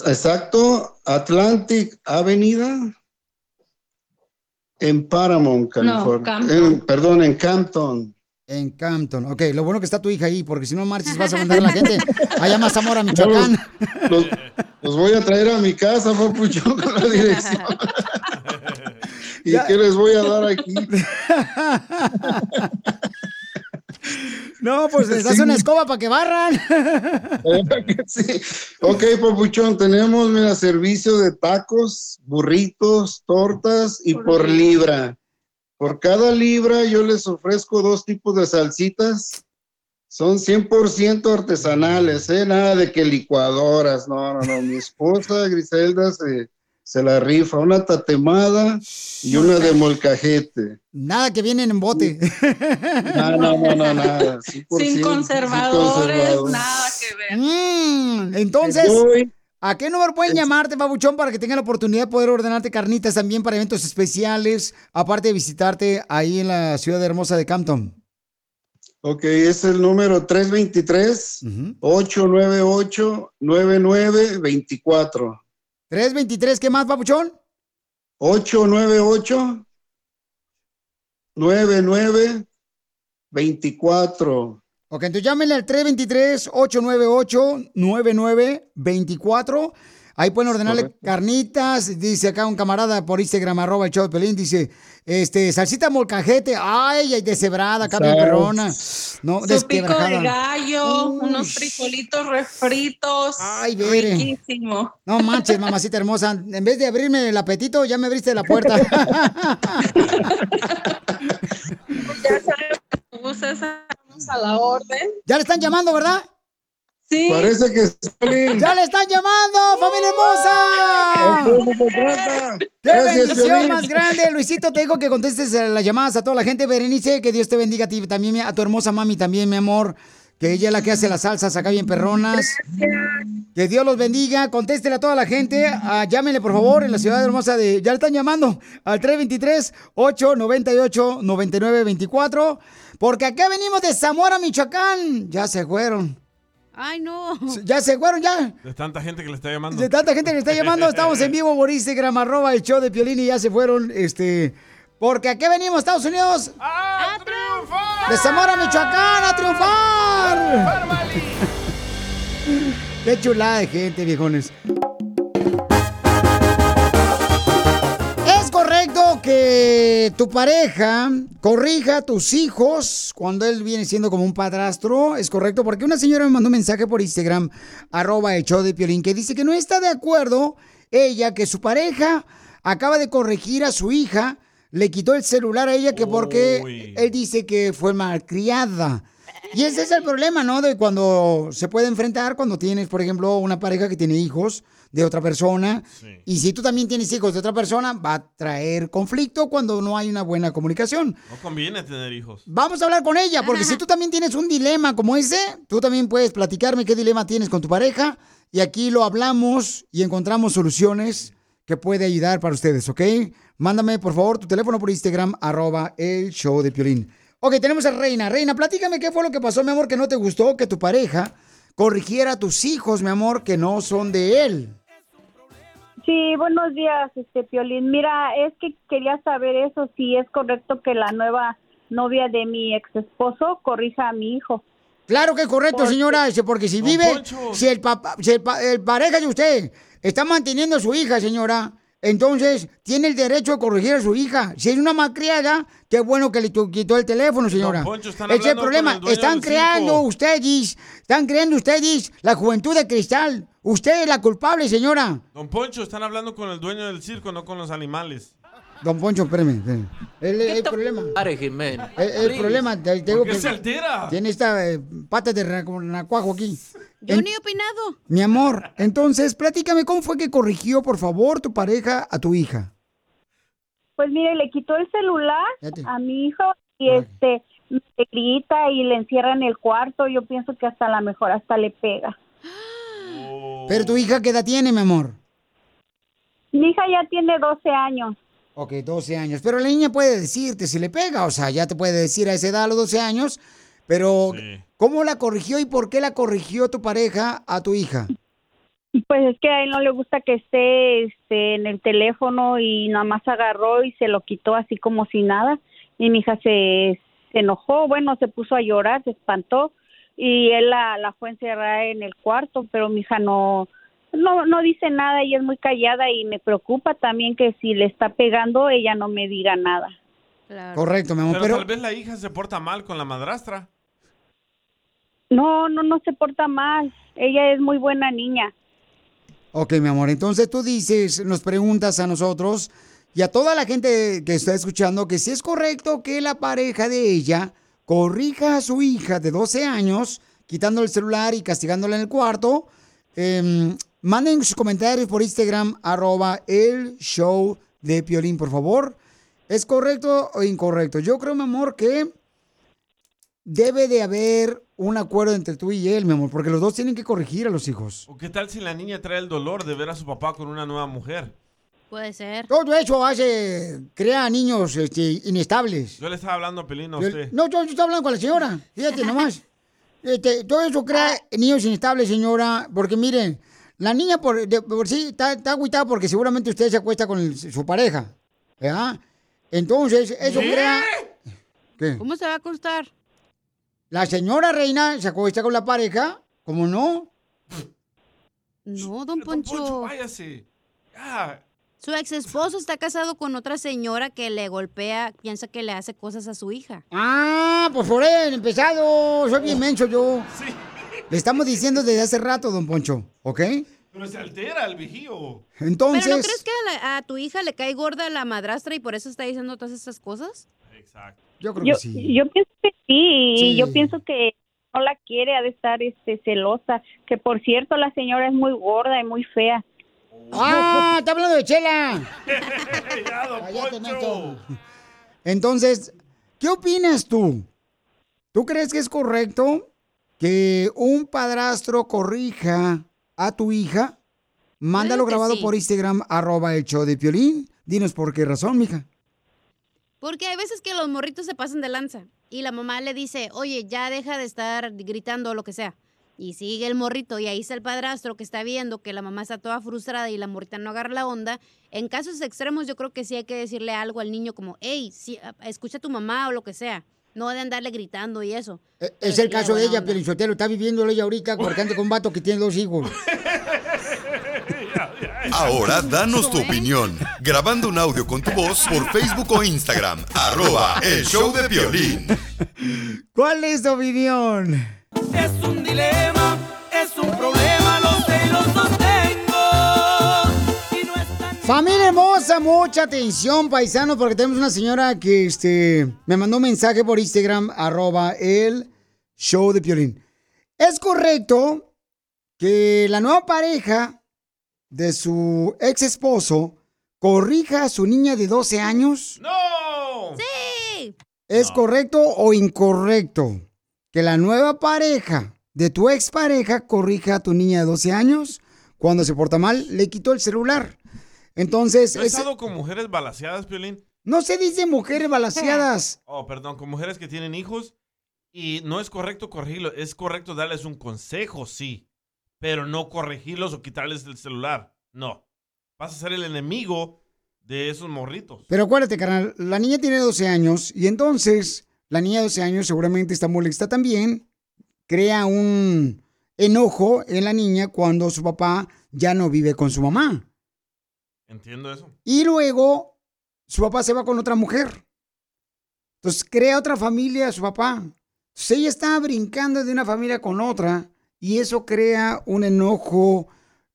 Exacto, Atlantic Avenida, en Paramount, California. Campton. En- perdón, en Campton. En Campton. Ok, lo bueno que está tu hija ahí, porque si no marches vas a mandar a la gente allá más Zamora, Michoacán. Los, los voy a traer a mi casa, papuchón, con la dirección. ¿Y qué les voy a dar aquí? No, pues les das Sí. una escoba para que barran. Sí. Ok, papuchón, tenemos mira, servicio de tacos, burritos, tortas y por libra. Por cada libra yo les ofrezco dos tipos de salsitas. Son 100% artesanales, ¿eh? Nada de que licuadoras. No, no, no. Mi esposa Griselda se, se la rifa. Una tatemada y una de molcajete. Nada que vienen en bote. No, no, no, no, nada. 100%, Sin conservadores, conservador. nada que ver. Mm, entonces. ¿A qué número pueden llamarte, babuchón, para que tengan la oportunidad de poder ordenarte carnitas también para eventos especiales, aparte de visitarte ahí en la ciudad hermosa de Campton? Ok, es el número 323-898-9924. 323, ¿qué más, papuchón? 898-9924. Ok, entonces llámenle al 323-898-9924. Ahí pueden ordenarle carnitas. Dice acá un camarada por Instagram, arroba el show de Pelín, dice, este, salsita molcajete, ay, ay, deshebrada, Sas. perrona. No, Su pico de gallo, unos frijolitos refritos. Ay, Bere. riquísimo. No manches, mamacita hermosa. En vez de abrirme el apetito, ya me abriste la puerta. Ya sabes, estamos a la orden. ya le están llamando, ¿verdad? Sí. Parece que. ¡Ya le están llamando, familia hermosa! ¡Qué Gracias, bendición Piolín. más grande! Luisito, te digo que contestes las llamadas a toda la gente. Berenice, que Dios te bendiga a ti también, a tu hermosa mami también, mi amor. Que ella es la que hace las salsas acá bien perronas. Que Dios los bendiga. Contéstele a toda la gente. Ah, llámenle, por favor, en la ciudad hermosa de... Ya le están llamando al 323-898-9924. Porque acá venimos de Zamora, Michoacán. Ya se fueron. Ay, no. Ya se fueron, ya. De tanta gente que le está llamando. De tanta gente que está llamando, estamos en vivo por Instagram, arroba el show de Piolín y ya se fueron, este... Porque aquí venimos, Estados Unidos. ¡A triunfar! De Zamora, Michoacán, a triunfar. Qué chulada de gente, viejones. Que tu pareja corrija a tus hijos cuando él viene siendo como un padrastro, ¿es correcto? Porque una señora me mandó un mensaje por Instagram, arroba show de Piolín, que dice que no está de acuerdo ella que su pareja acaba de corregir a su hija, le quitó el celular a ella que porque él dice que fue malcriada. Y ese es el problema, ¿no? De cuando se puede enfrentar cuando tienes, por ejemplo, una pareja que tiene hijos de otra persona. Y si tú también tienes hijos de otra persona, va a traer conflicto cuando no hay una buena comunicación. No conviene tener hijos. Vamos a hablar con ella, porque si tú también tienes un dilema como ese, tú también puedes platicarme qué dilema tienes con tu pareja. Y aquí lo hablamos y encontramos soluciones que puede ayudar para ustedes, ¿ok? Mándame, por favor, tu teléfono por Instagram, arroba el show de Piolín. Ok, tenemos a Reina. Reina, platícame qué fue lo que pasó, mi amor, que no te gustó que tu pareja corrigiera a tus hijos, mi amor, que no son de él. Sí, buenos días, este Piolín. Mira, es que quería saber eso, si es correcto que la nueva novia de mi ex esposo corrija a mi hijo. Claro que es correcto, Porque- señora, ese, porque si vive, si el papá, si el, pa- el pareja de usted está manteniendo a su hija, señora, entonces tiene el derecho de corregir a su hija. Si es una malcriada, qué bueno que le quitó el teléfono, señora. Poncho, están es el problema. el están creando ustedes, están creando ustedes la juventud de cristal. Usted es la culpable, señora. Don Poncho, están hablando con el dueño del circo, no con los animales. Don Poncho, espérame. espérame. El, el problema. El, el problema, te, te digo ¿Por qué que se altera? Tiene esta eh, pata de ra- como nacuajo aquí. Yo En- ni he opinado. Mi amor, entonces, platícame, ¿cómo fue que corrigió, por favor, tu pareja a tu hija? Pues mire, le quitó el celular Fíjate. a mi hijo y este me grita y le encierra en el cuarto. Yo pienso que hasta la mejor hasta le pega. Pero tu hija, ¿qué edad tiene, mi amor? Mi hija ya tiene 12 años. Ok, 12 años. Pero la niña puede decirte si le pega, o sea, ya te puede decir a esa edad, a los 12 años. Pero, ¿cómo la corrigió y por qué la corrigió tu pareja a tu hija? Pues es que a él no le gusta que esté este, en el teléfono y nada más agarró y se lo quitó así como si nada. Y mi hija se, se enojó, bueno, se puso a llorar, se espantó y él la, la fue a encerrar en el cuarto, pero mi hija no, no, no dice nada, ella es muy callada y me preocupa también que si le está pegando ella no me diga nada. Correcto, mi amor. Pero, Pero, tal vez la hija se porta mal con la madrastra. No, no, no se porta mal, ella es muy buena niña. ok, mi amor. Entonces tú dices, nos preguntas a nosotros y a toda la gente que está escuchando que si es correcto que la pareja de ella corrija a su hija de 12 años, quitando el celular y castigándola en el cuarto. Em, manden sus comentarios por Instagram, arroba el show de Piolín, por favor. ¿Es correcto o incorrecto? Yo creo, mi amor, que debe de haber un acuerdo entre tú y él, mi amor, porque los dos tienen que corregir a los hijos. ¿O qué tal si la niña trae el dolor de ver a su papá con una nueva mujer? Puede ser. Todo eso hace, crea niños este, inestables. Yo le estaba hablando a Pelín a usted. No, yo, yo estoy hablando con la señora. Fíjate nomás. Este, todo eso crea niños inestables, señora. Porque miren, la niña por, de- por sí está, está agüitada porque seguramente usted se acuesta con el- su pareja. ¿Verdad? Entonces, eso ¿Qué? crea. ¿Qué? ¿Cómo se va a acostar? La señora reina se acuesta con la pareja. ¿Cómo no? No, don Poncho. váyase. Ya. Su ex esposo está casado con otra señora que le golpea, piensa que le hace cosas a su hija. Ah, pues por ahí, empezado. Soy bien menso yo. Le estamos diciendo desde hace rato, don Poncho. ¿Ok? Pero se altera el vigío. Entonces. ¿Pero no crees que a, la- a tu hija le cae gorda la madrastra y por eso está diciendo todas estas cosas? Yo creo yo, que sí. yo pienso que sí, Sí. y yo pienso que no la quiere, ha de estar este, celosa. Que por cierto, la señora es muy gorda y muy fea. ¡Ah! ¡Está hablando de Chela! ya, don Cállate, Poncho. menso. Entonces, ¿qué opinas tú? ¿Tú crees que es correcto que un padrastro corrija a tu hija? Mándalo grabado sí. por Instagram, arroba el show de Piolín. Dinos por qué razón, mija. Porque hay veces que los morritos se pasan de lanza y la mamá le dice, oye, ya deja de estar gritando o lo que sea. Y sigue el morrito y ahí está el padrastro que está viendo que la mamá está toda frustrada y la morrita no agarra la onda. En casos extremos yo creo que sí hay que decirle algo al niño como, hey, sí, a- escucha a tu mamá o lo que sea. No de andarle gritando y eso. Pero Es el caso de ella, onda. Piolinsotelo. Está viviendo ella ahorita porque anda con un vato que tiene dos hijos. Ahora danos tu opinión, grabando un audio con tu voz por Facebook o Instagram, arroba el show de violín. ¿Cuál es tu opinión? Es un dilema, es un problema, Familia hermosa, mucha atención, paisanos, porque tenemos una señora que este, me mandó un mensaje por Instagram, arroba el show de Piolín. ¿Es correcto que la nueva pareja de su ex esposo corrija a su niña de 12 años? ¡No! ¡Sí! ¿Es correcto o incorrecto que la nueva pareja de tu expareja corrija a tu niña de 12 años? Cuando se porta mal, le quitó el celular. Entonces, ¿No has es- estado con mujeres balaseadas, Piolín? no se dice mujeres balaseadas. Oh, perdón, con mujeres que tienen hijos. Y no es correcto corregirlos, es correcto darles un consejo, sí. Pero no corregirlos o quitarles el celular. No. Vas a ser el enemigo de esos morritos. Pero acuérdate, carnal, la niña tiene 12 años y entonces la niña de 12 años seguramente está molesta también. Crea un enojo en la niña cuando su papá ya no vive con su mamá. Entiendo eso. Y luego su papá se va con otra mujer. Entonces crea otra familia su papá. Entonces ella está brincando de una familia con otra y eso crea un enojo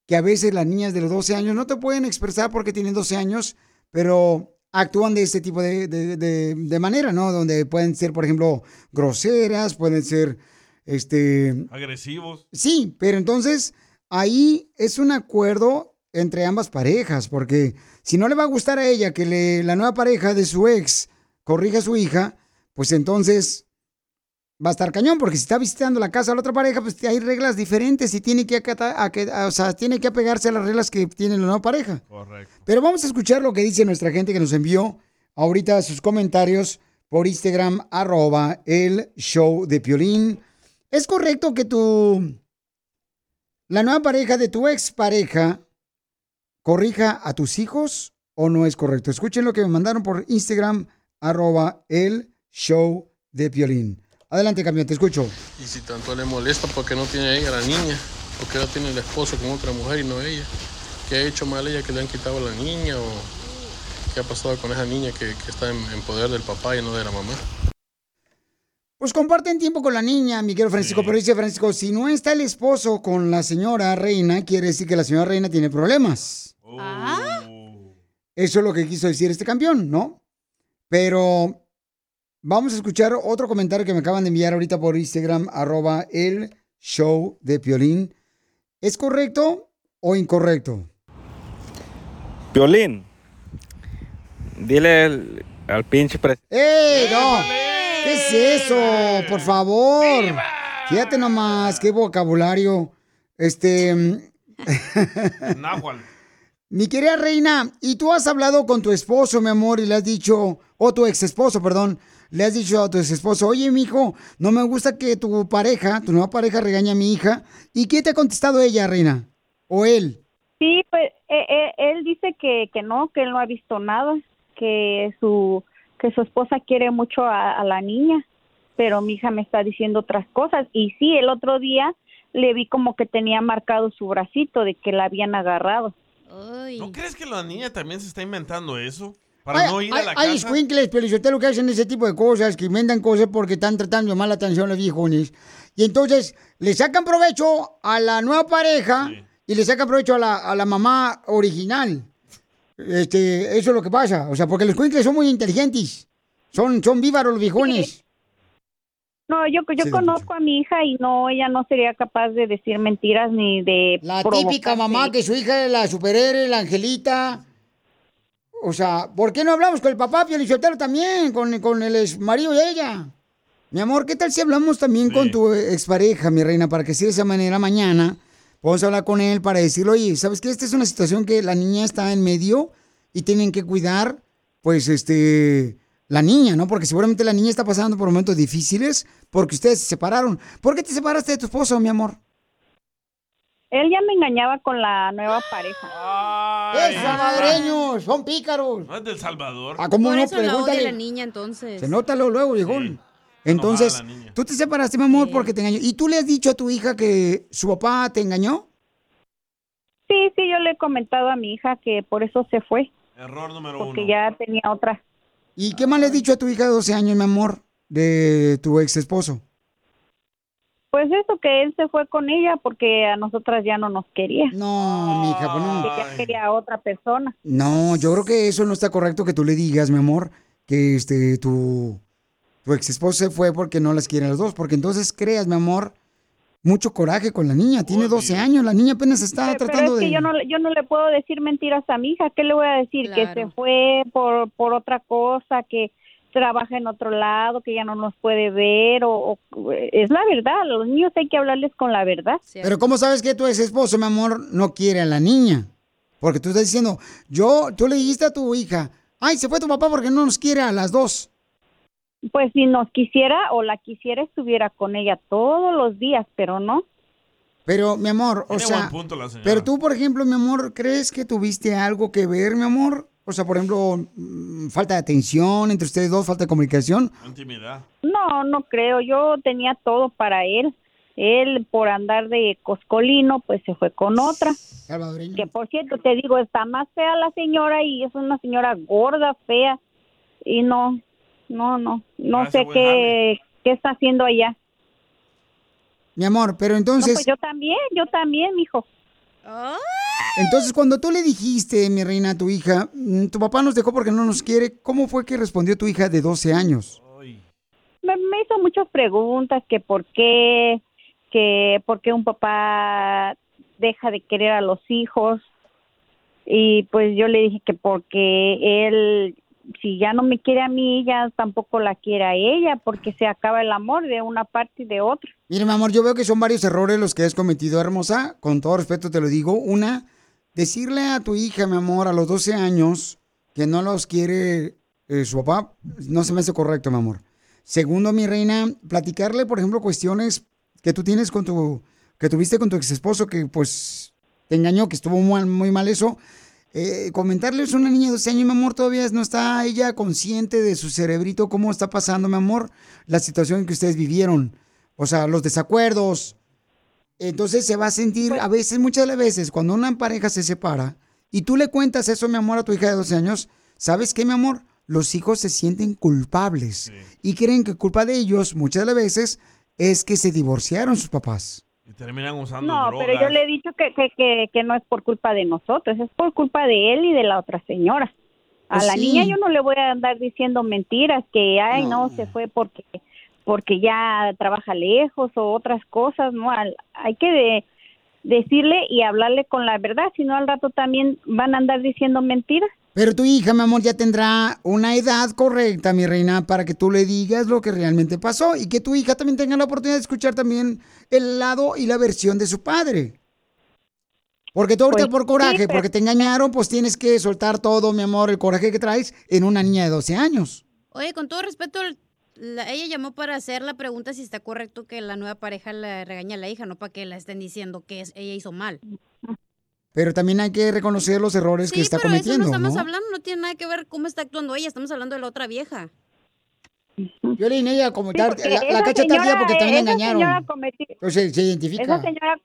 que a veces las niñas de los 12 años no te pueden expresar porque tienen 12 años, pero actúan de este tipo de, de- de- de manera, ¿no? Donde pueden ser, por ejemplo, groseras, pueden ser, este, Agresivos. Sí, pero entonces ahí es un acuerdo entre ambas parejas, porque si no le va a gustar a ella que le- la nueva pareja de su ex corrija a su hija, pues entonces va a estar cañón, porque si está visitando la casa de la otra pareja, pues hay reglas diferentes y tiene que, acata- a que- a- o sea, tiene que apegarse a las reglas que tiene la nueva pareja. Correcto. Pero vamos a escuchar lo que dice nuestra gente que nos envió ahorita sus comentarios por Instagram, arroba el show de Piolín. ¿Es correcto que tu, la nueva pareja de tu expareja corrija a tus hijos o no es correcto? Escuchen lo que me mandaron por Instagram, arroba el show de Piolín. Adelante, campeón, te escucho. Y si tanto le molesta, ¿por qué no tiene ella la niña? ¿Por qué no tiene el esposo con otra mujer y no ella? ¿Qué ha hecho mal ella que le han quitado a la niña? ¿O qué ha pasado con esa niña que, que está en, en poder del papá y no de la mamá? Pues comparten tiempo con la niña, mi querido Francisco, pero dice Francisco, si no está el esposo con la señora reina, quiere decir que la señora reina tiene problemas. Eso es lo que quiso decir este campeón, ¿no? Pero vamos a escuchar otro comentario que me acaban de enviar ahorita por Instagram, arroba el show de Piolín. ¿Es correcto o incorrecto? Violín, dile al, al pinche presidente. ¡Ey, no! ¿Qué es eso? Por favor. Fíjate nomás, qué vocabulario. Este. Náhuatl. Mi querida reina, ¿y tú has hablado con tu esposo, mi amor, y le has dicho, o tu ex esposo, perdón, le has dicho a tu ex esposo, oye, mi hijo, no me gusta que tu pareja, tu nueva pareja, regañe a mi hija? ¿Y qué te ha contestado ella, reina? ¿O él? Sí, pues eh, eh, él dice que, que no, que él no ha visto nada, que su que su esposa quiere mucho a la niña, pero mi hija me está diciendo otras cosas. Y sí, el otro día le vi como que tenía marcado su bracito de que la habían agarrado. ¿No crees que la niña también se está inventando eso? Para no ir a la hay casa. escuincles, pero lo que hacen ese tipo de cosas, que inventan cosas porque están tratando de llamar la atención a los viejones. Y entonces le sacan provecho a la nueva pareja y le sacan provecho a la, a la mamá original. Este, eso es lo que pasa. O sea, porque los escuincles son muy inteligentes. Son, son vívaros los viejones. No, yo, yo Sí, conozco a mi hija y no, ella no sería capaz de decir mentiras ni de La típica mamá que su hija es la superhéroe, la angelita. O sea, ¿por qué no hablamos con el papá Piolichotero también? Con, con el ex marido de ella. Mi amor, ¿qué tal si hablamos también con tu expareja, mi reina, para que si de esa manera mañana podamos hablar con él para decirle, oye, ¿sabes qué? Esta es una situación que la niña está en medio y tienen que cuidar, pues, este, la niña, ¿no? Porque seguramente la niña está pasando por momentos difíciles porque ustedes se separaron. ¿Por qué te separaste de tu esposo, mi amor? Él ya me engañaba con la nueva pareja. ¡Es salvadoreños! ¡Son pícaros! No es del Salvador. Ah, ¿cómo Por no? eso la odia Pregúntale. la niña, entonces. Se nota luego, luego, viejón. Entonces, tú te separaste, mi amor, porque te engañó. ¿Y tú le has dicho a tu hija que su papá te engañó? Sí, sí, yo le he comentado a mi hija que por eso se fue, Error número porque uno. ya tenía otra. ¿Y qué más le has dicho a tu hija de 12 años, mi amor, de tu ex esposo? Pues eso, que él se fue con ella porque a nosotras ya no nos quería. No, mi hija, pues no. Que ya quería a otra persona. No, yo creo que eso no está correcto que tú le digas, mi amor, que este tu, tu ex esposo se fue porque no las quiere a las dos. Porque entonces creas, mi amor, mucho coraje con la niña. Tiene 12 años, la niña apenas está Pero, pero tratando es que de. yo no, le- yo no le puedo decir mentiras a mi hija. ¿Qué le voy a decir? Que se fue por, por otra cosa, que trabaja en otro lado, que ya no nos puede ver. O, o- es la verdad. A los niños hay que hablarles con la verdad. Pero ¿cómo sabes que tu ex esposo, mi amor, no quiere a la niña? Porque tú estás diciendo, yo, tú le dijiste a tu hija, ay, se fue tu papá porque no nos quiere a las dos. Pues si nos quisiera o la quisiera, estuviera con ella todos los días, pero no. Pero, mi amor, o Tiene sea, buen punto la señora. pero tú, por ejemplo, mi amor, ¿crees que tuviste algo que ver, mi amor? O sea, por ejemplo, mm, falta de atención entre ustedes dos, falta de comunicación. Intimidad. No, no creo. Yo tenía todo para él. Él, por andar de coscolino, pues se fue con otra. Que por cierto, te digo, está más fea la señora y es una señora gorda, fea. Y no, no, no, no Ah, sé qué, qué está haciendo allá. Mi amor, pero No, entonces, pues yo también, yo también, mijo. entonces cuando tú le dijiste, mi reina, a tu hija, "Mm, tu papá nos dejó porque no nos quiere, ¿cómo fue que respondió tu hija de 12 años? me, me hizo muchas preguntas que por qué que por qué un papá deja de querer a los hijos y pues yo le dije que porque él si ya no me quiere a mí ya tampoco la quiere a ella porque se acaba el amor de una parte y de otra Mire, mi amor, yo veo que son varios errores los que has cometido, hermosa. Con todo respeto te lo digo. Una, decirle a tu hija, mi amor, a los 12 años que no los quiere eh, su papá, no se me hace correcto, mi amor. Segundo, mi reina, platicarle, por ejemplo, cuestiones que tú tienes con tu, que tuviste con tu ex esposo, que pues te engañó, que estuvo muy, muy mal eso. Eh, comentarles a una niña de 12 años, mi amor, todavía no está ella consciente de su cerebrito, cómo está pasando, mi amor, la situación que ustedes vivieron. O sea, los desacuerdos. Entonces se va a sentir, a veces, muchas de las veces, cuando una pareja se separa y tú le cuentas eso, mi amor, a tu hija de 12 años, ¿sabes qué, mi amor? Los hijos se sienten culpables y creen que culpa de ellos, muchas de las veces, es que se divorciaron sus papás. Y terminan usando no drogas. pero yo le he dicho que, que, que, que no es por culpa de nosotros es por culpa de él y de la otra señora a Pues la sí. niña yo no le voy a andar diciendo mentiras que ay no, se fue porque porque ya trabaja lejos o otras cosas no Al- hay que de- decirle y hablarle con la verdad si no al rato también van a andar diciendo mentiras Pero tu hija, mi amor, ya tendrá una edad correcta, mi reina, para que tú le digas lo que realmente pasó y que tu hija también tenga la oportunidad de escuchar también el lado y la versión de su padre. Porque tú ahorita Pues, por coraje, sí, pero- porque te engañaron, pues tienes que soltar todo, mi amor, el coraje que traes en una niña de 12 años. Oye, con todo respeto, la- ella llamó para hacer la pregunta si está correcto que la nueva pareja le regañe a la hija, no para que la estén diciendo que es- ella hizo mal. Pero también hay que reconocer los errores que está Pero eso no cometiendo, estamos ¿no? hablando, no tiene nada que ver cómo está actuando ella, estamos hablando de la otra vieja. Yo le ella como Sí, tar- la, cacha señora- tardía porque también esa engañaron. señora cometió- Entonces se identifica. Esa señora,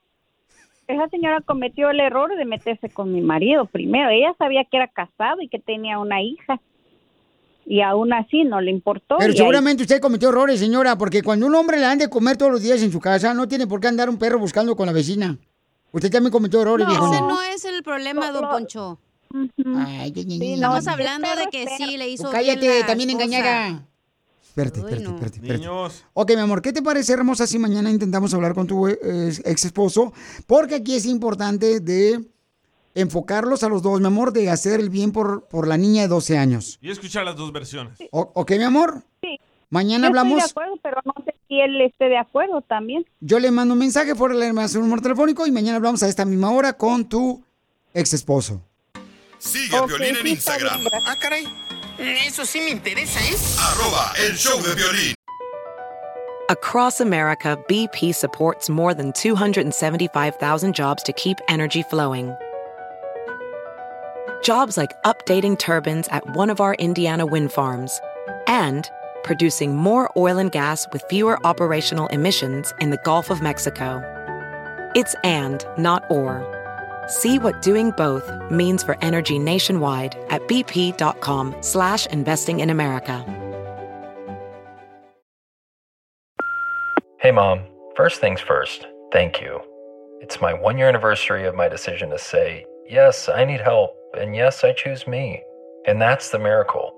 esa señora cometió el error de meterse con mi marido primero. Ella sabía que era casado y que tenía una hija. Y aún así no le importó. Pero ahí- seguramente usted cometió errores, señora, porque cuando un hombre le dan de comer todos los días en su casa, no tiene por qué andar un perro buscando con la vecina. Usted también cometió errores, No, ese viejona. no es el problema, don Poncho. Ay, ay, ay, ay, Estamos hablando de que sí le hizo bien cállate, la también esposa. engañada. Espérate, espérate, espérate, espérate. Niños. Ok, mi amor, ¿qué te parece, hermosa, si mañana intentamos hablar con tu eh, ex esposo? Porque aquí es importante de enfocarlos a los dos, mi amor, de hacer el bien por, por la niña de 12 años. Y escuchar las dos versiones. O- ¿Ok, mi amor? Sí. Mañana Yo estoy hablamos. de acuerdo, pero no sé si él esté de acuerdo también. Yo le mando un mensaje por el número telefónico y mañana hablamos a esta misma hora con tu ex esposo. Sigue a Piolín en Instagram. Ah, caray. Eso sí me interesa, ¿eh? Arroba el show de violín. Across America, BP supports more than 275,000 jobs to keep energy flowing. Jobs like updating turbines at one of our Indiana wind farms and producing more oil and gas with fewer operational emissions in the Gulf of Mexico. It's and, not or. See what doing both means for energy nationwide at bp.com slash investing in America. Hey, Mom. First things first, thank you. It's my one year anniversary of my decision to say, yes, I need help, and yes, I choose me. And that's the miracle.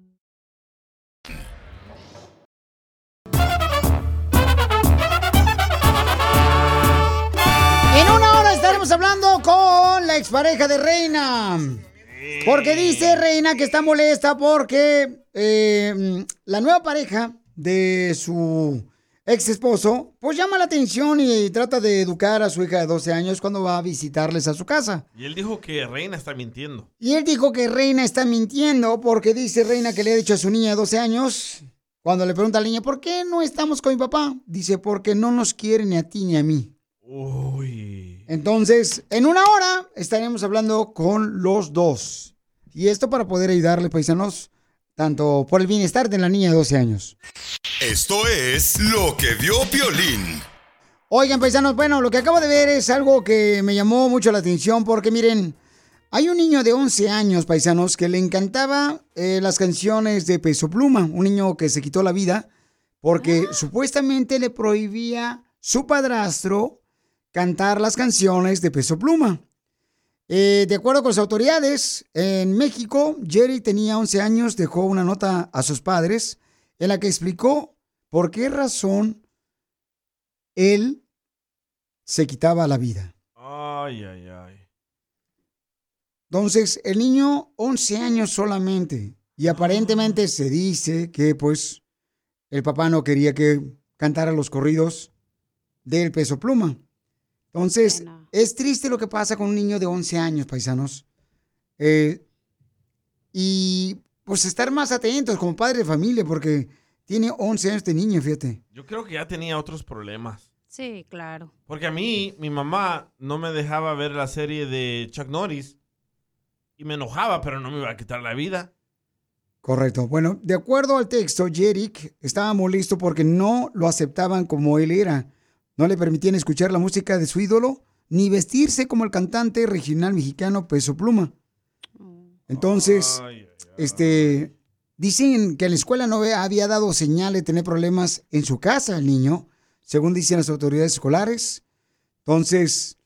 Estaremos hablando con la expareja de Reina. Porque dice Reina que está molesta porque eh, la nueva pareja de su ex esposo, pues llama la atención y trata de educar a su hija de 12 años cuando va a visitarles a su casa. Y él dijo que Reina está mintiendo. Y él dijo que Reina está mintiendo porque dice Reina que le ha dicho a su niña de 12 años, cuando le pregunta a la niña, ¿por qué no estamos con mi papá? Dice, porque no nos quiere ni a ti ni a mí. Entonces, en una hora estaremos hablando con los dos. Y esto para poder ayudarle, paisanos, tanto por el bienestar de la niña de 12 años. Esto es lo que vio Piolín. Oigan, paisanos, bueno, lo que acabo de ver es algo que me llamó mucho la atención porque miren, hay un niño de 11 años, paisanos, que le encantaba eh, las canciones de Peso Pluma, un niño que se quitó la vida porque supuestamente le prohibía su padrastro cantar las canciones de Peso Pluma. Eh, de acuerdo con las autoridades, en México, Jerry tenía 11 años, dejó una nota a sus padres en la que explicó por qué razón él se quitaba la vida. Ay, ay, ay. Entonces, el niño, 11 años solamente, y aparentemente se dice que pues el papá no quería que cantara los corridos del peso pluma. Entonces, es triste lo que pasa con un niño de 11 años, paisanos. Eh, y pues estar más atentos como padre de familia, porque tiene 11 años este niño, fíjate. Yo creo que ya tenía otros problemas. Sí, claro. Porque a mí, mi mamá no me dejaba ver la serie de Chuck Norris. Y me enojaba, pero no me iba a quitar la vida. Correcto. Bueno, de acuerdo al texto, Jerick estaba molesto porque no lo aceptaban como él era. No le permitían escuchar la música de su ídolo ni vestirse como el cantante regional mexicano Peso Pluma. Entonces, este, dicen que en la escuela no había dado señal de tener problemas en su casa el niño, según dicen las autoridades escolares. Entonces,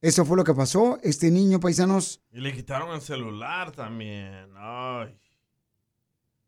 eso fue lo que pasó. Este niño, paisanos, Y le quitaron el celular también. Ay.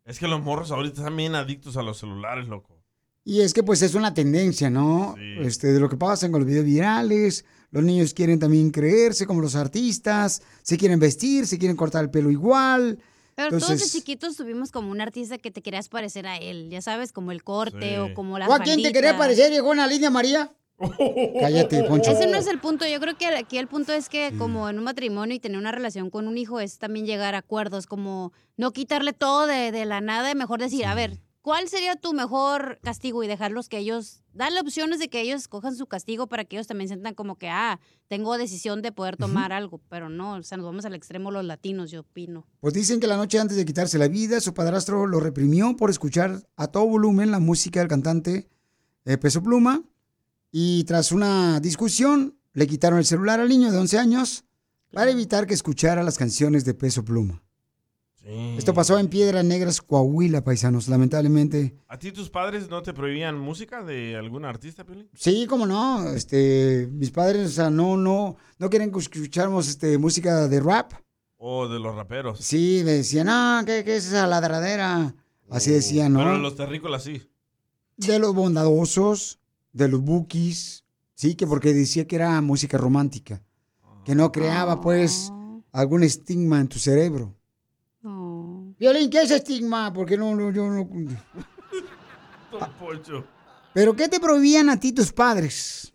Es que los morros ahorita están bien adictos a los celulares, loco. Y es que pues es una tendencia, ¿no? Este, de lo que pasa con los videos virales. Los niños quieren también creerse como los artistas, se quieren vestir, se quieren cortar el pelo igual. Pero todos de Entonces, chiquitos tuvimos como un artista que te querías parecer a él, ya sabes, como el corte o como la ¿o a quién te quería parecer, viejona Lidia María? Cállate, Poncho. Ese no es el punto. Yo creo que aquí el punto es que como en un matrimonio y tener una relación con un hijo es también llegar a acuerdos, como no quitarle todo de, de la nada y mejor decir, a ver, ¿cuál sería tu mejor castigo? Y dejarlos que ellos, darle opciones de que ellos escojan su castigo para que ellos también sientan como que, ah, tengo decisión de poder tomar algo, pero no, o sea, nos vamos al extremo los latinos, yo opino. Pues dicen que la noche antes de quitarse la vida, su padrastro lo reprimió por escuchar a todo volumen la música del cantante eh, Peso Pluma. Y tras una discusión, le quitaron el celular al niño de 11 años para evitar que escuchara las canciones de Peso Pluma. Esto pasó en Piedras Negras, Coahuila, paisanos, lamentablemente. ¿A ti tus padres no te prohibían música de algún artista, Piolín? Sí, cómo no. Este, mis padres, o sea, no, no, no quieren que escucháramos este, música de rap. O de los raperos. Sí, decían, ah, ¿qué, qué es esa ladradera? Así decían, ¿no? Pero los terrícolas sí. De los bondadosos, de los bookies, sí, que porque decía que era música romántica, que no creaba, pues, algún estigma en tu cerebro. Violín, ¿qué es estigma? Porque no, no, yo no... Don Poncho. ¿Pero qué te prohibían a ti tus padres?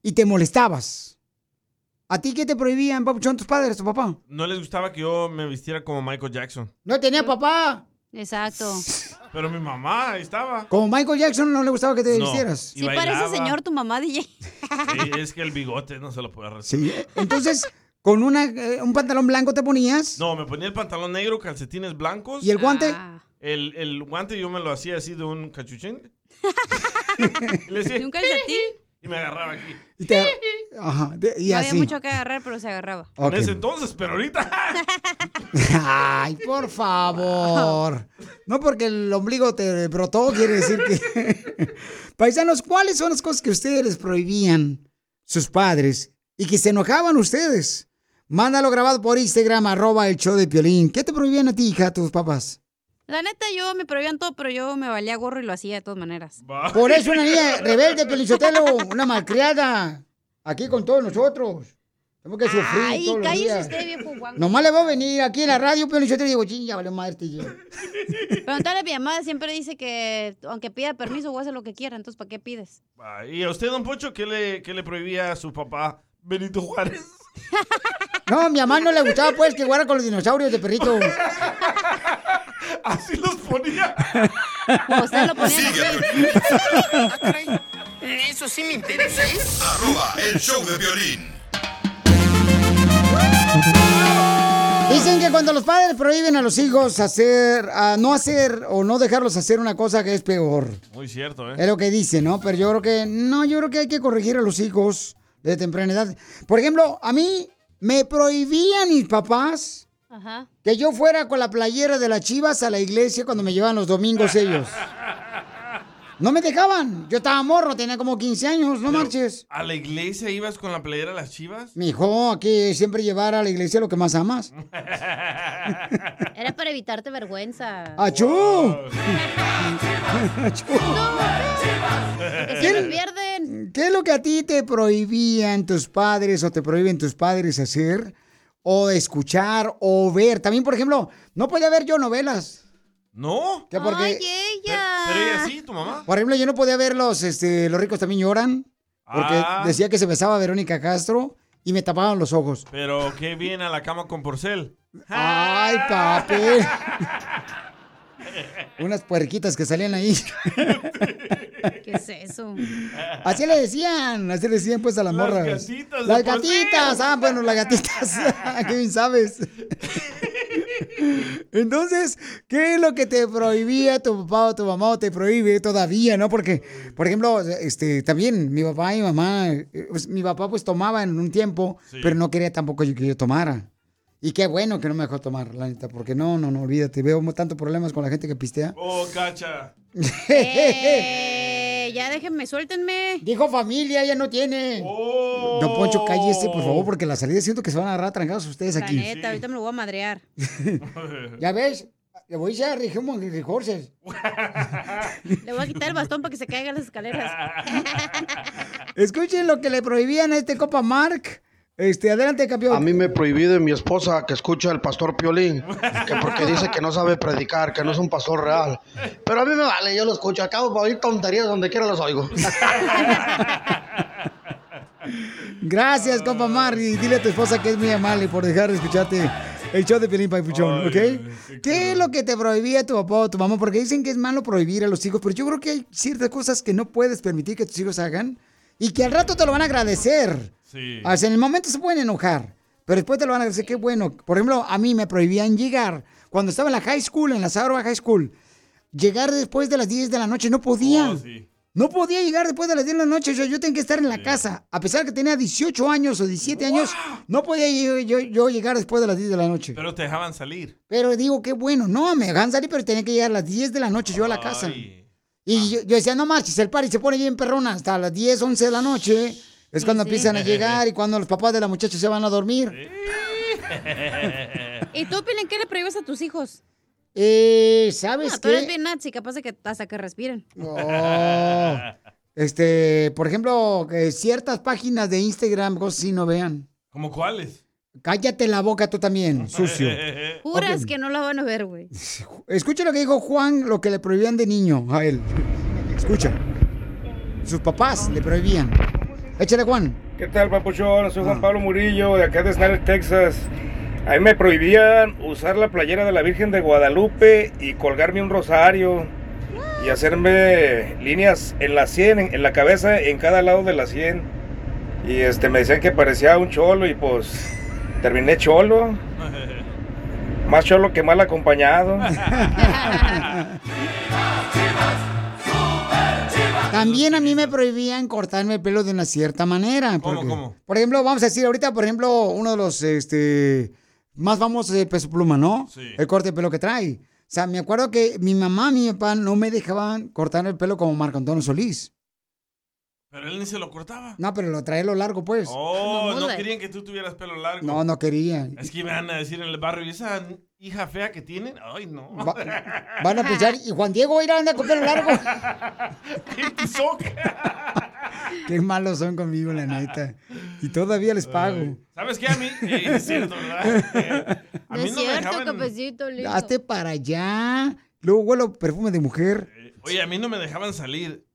Y te molestabas. ¿A ti qué te prohibían, papuchón, tus padres, tu papá? No les gustaba que yo me vistiera como Michael Jackson. No tenía papá. Exacto. Pero mi mamá ahí estaba. Como Michael Jackson no le gustaba que te No. vistieras. Y Sí parece bailaba. señor tu mamá, DJ. Sí, es que el bigote no se lo puede Sí, recibir. entonces, con una, eh, un pantalón blanco te ponías. No, me ponía el pantalón negro, calcetines blancos. ¿Y el guante? Ah. El, el guante yo me lo hacía así de un cachuchín. Y le decía, ¿Y un calcetín? Y me agarraba aquí. Y te- Ajá, de- y no así. había mucho que agarrar, pero se agarraba. En ese entonces, pero ahorita. Ay, por favor. No porque el ombligo te brotó, quiere decir que... Paisanos, ¿cuáles son las cosas que ustedes les prohibían sus padres y que se enojaban ustedes? Mándalo grabado por Instagram, arroba el show de Piolín. ¿Qué te prohibían a ti, hija, tus papás? La neta, yo me prohibían todo, pero yo me valía gorro y lo hacía de todas maneras. Por eso una niña rebelde, Pelichotelo, una malcriada, aquí con todos nosotros. Tenemos que sufrir Ay, todos los cállese días. usted, viejo guango. Nomás le voy a venir aquí en la radio, Pelichotelo, y digo, ching, ya valió madre este yo. Preguntarle a mi mamá, siempre dice que aunque pida permiso, voy a hacer lo que quiera, entonces ¿para qué pides? Ah, ¿Y a usted, don Pocho, qué le, qué le prohibía a su papá Benito Juárez? No, mi mamá no le gustaba, pues, que jugara con los dinosaurios de perrito. Así los ponía. Usted lo ponía Ah. Eso sí me interesa, ¿eh? Arroba el show de violín. Dicen que cuando los padres prohíben a los hijos hacer, a no hacer o no dejarlos hacer una cosa que es peor. Muy cierto, Es ¿eh? lo que dicen, ¿no? Pero yo creo que, no, yo creo que hay que corregir a los hijos de temprana edad. Por ejemplo, a mí me prohibían mis papás Ajá. que yo fuera con la playera de las chivas a la iglesia cuando me llevaban los domingos ellos. No me dejaban. Yo estaba morro, tenía como 15 años, no marches. ¿A la iglesia ibas con la playera de las chivas? Mi hijo, aquí siempre llevar a la iglesia lo que más amas. Era para evitarte vergüenza. ¡Achú! ¡Achú! Me pierden. ¿Qué es lo que a ti te prohibían tus padres o te prohíben tus padres hacer? O escuchar o ver. También, por ejemplo, no podía ver yo novelas. ¿No? ¿Qué porque, Ay, ella. Pero ella sí, tu mamá. por ejemplo, yo no podía ver los, este, los ricos también lloran. Porque Ah. decía que se besaba a Verónica Castro y me tapaban los ojos. Pero qué bien a la cama con porcel. ¡Ay, papi! Unas puerquitas que salían ahí. ¿Qué es eso? Así le decían, así le decían pues a las, Las morras. gatitas Las porcel. gatitas, ah, bueno, las gatitas. Qué bien sabes. Entonces, ¿qué es lo que te prohibía tu papá o tu mamá o te prohíbe todavía, no? Porque, por ejemplo, este, también mi papá y mi mamá, eh, pues, mi papá pues tomaba en un tiempo, Sí. pero no quería tampoco yo que yo tomara. Y qué bueno que no me dejó tomar, la neta, porque no, no, no, olvídate, veo tantos problemas con la gente que pistea. Oh, cacha. Ya déjenme, suéltenme. Dijo familia, ya no tiene. Oh. Don Poncho, cállese, por favor, porque la salida siento que se van a agarrar trancados ustedes La aquí. neta, ahorita me lo voy a madrear. ¿Ya ves? Le voy a echar a Rigimon y Horses. Le voy a quitar el bastón para que se caigan las escaleras. Escuchen lo que le prohibían a este copa Mark. Este, adelante, campeón. A mí me prohibí de mi esposa que escucha al pastor Piolín, que porque dice que no sabe predicar, que no es un pastor real. Pero a mí me vale, yo lo escucho. Acabo para oír tonterías donde quiera los oigo. Gracias, compa Mark. Y dile a tu esposa que es muy amable por dejar de escucharte el show de Pelín Paipuchón, ¿ok? ¿Qué es lo que te prohibía tu papá o tu mamá? Porque dicen que es malo prohibir a los hijos, pero yo creo que hay ciertas cosas que no puedes permitir que tus hijos hagan y que al rato te lo van a agradecer. Sí. O sea, en el momento se pueden enojar, pero después te lo van a agradecer. Qué bueno. Por ejemplo, a mí me prohibían llegar. Cuando estaba en la high school, en la Sauerman High School, llegar después de las 10 de la noche no podía. Oh, sí. No podía llegar después de las 10 de la noche. Yo, yo tenía que estar en la casa. A pesar que tenía 18 años o 17 años, no podía yo, yo- yo llegar después de las 10 de la noche. Pero te dejaban salir. Pero digo, qué bueno. No, me dejan salir, pero tenía que llegar a las 10 de la noche yo a la casa. Y yo, yo decía, no marches, el party se pone bien perrona hasta las 10, 11 de la noche. Es cuando sí. empiezan a llegar y cuando los papás de la muchacha se van a dormir. ¿Y tú, Pilen, qué le prohíbes a tus hijos? Eh, ¿sabes No, tú eres qué? bien nazi, capaz de que hasta que respiren. Oh, este, por ejemplo, que ciertas páginas de Instagram, cosas así no vean. ¿Cómo cuáles? Cállate la boca tú también, sucio. Juras que no la van a ver, güey. Escucha lo que dijo Juan, lo que le prohibían de niño a él. Escucha. Sus papás le prohibían. Échale, Juan. ¿Qué tal, papuchón? Soy Juan Pablo Murillo, de acá de Snyder, Texas. A mí me prohibían usar la playera de la Virgen de Guadalupe y colgarme un rosario y hacerme líneas en la sien, en, en la cabeza, en cada lado de la sien. Y este me decían que parecía un cholo y pues terminé cholo. Más cholo que mal acompañado. También a mí me prohibían cortarme el pelo de una cierta manera. ¿Cómo, porque, cómo? Por ejemplo, vamos a decir ahorita, por ejemplo, uno de los este, más famosos es el peso pluma, ¿no? Sí. El corte de pelo que trae. O sea, me acuerdo que mi mamá y mi papá no me dejaban cortar el pelo como Marco Antonio Solís. Pero él ni se lo cortaba. No, pero lo trae lo largo, pues. Oh, no querían que tú tuvieras pelo largo. No, no quería. Es que me van a decir en el barrio, ¿y esa hija fea que tienen? Ay, no. Van a pensar, y Juan Diego irá anda con pelo largo. Qué malos son conmigo, la neta. Y todavía les pago. ¿Sabes qué? A mí, eh, es cierto, ¿verdad? A No mí es no me cierto, dejaban... cafecito lindo. Hazte para allá. Luego huelo perfume de mujer. Oye, a mí no me dejaban salir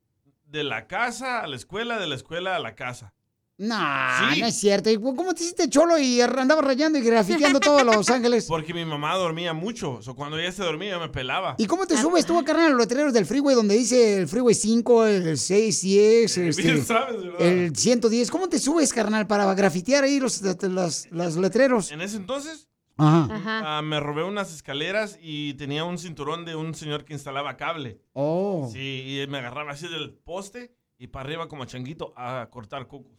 de la casa a la escuela, de la escuela a la casa. No, Sí. no es cierto. ¿Y ¿Cómo te hiciste cholo y andabas rayando y grafiteando todos Los Ángeles? Porque mi mamá dormía mucho. O sea, cuando ella se dormía, yo me pelaba. ¿Y cómo te subes tú, carnal, a los letreros del freeway donde dice el freeway 5, el 6, 10, este, bien sabes, ¿verdad? el 110? ¿Cómo te subes, carnal, para grafitear ahí los, los, los letreros? En ese entonces, Ajá. ah, me robé unas escaleras y tenía un cinturón de un señor que instalaba cable. Oh. Sí, y me agarraba así del poste y para arriba como changuito a cortar cocos.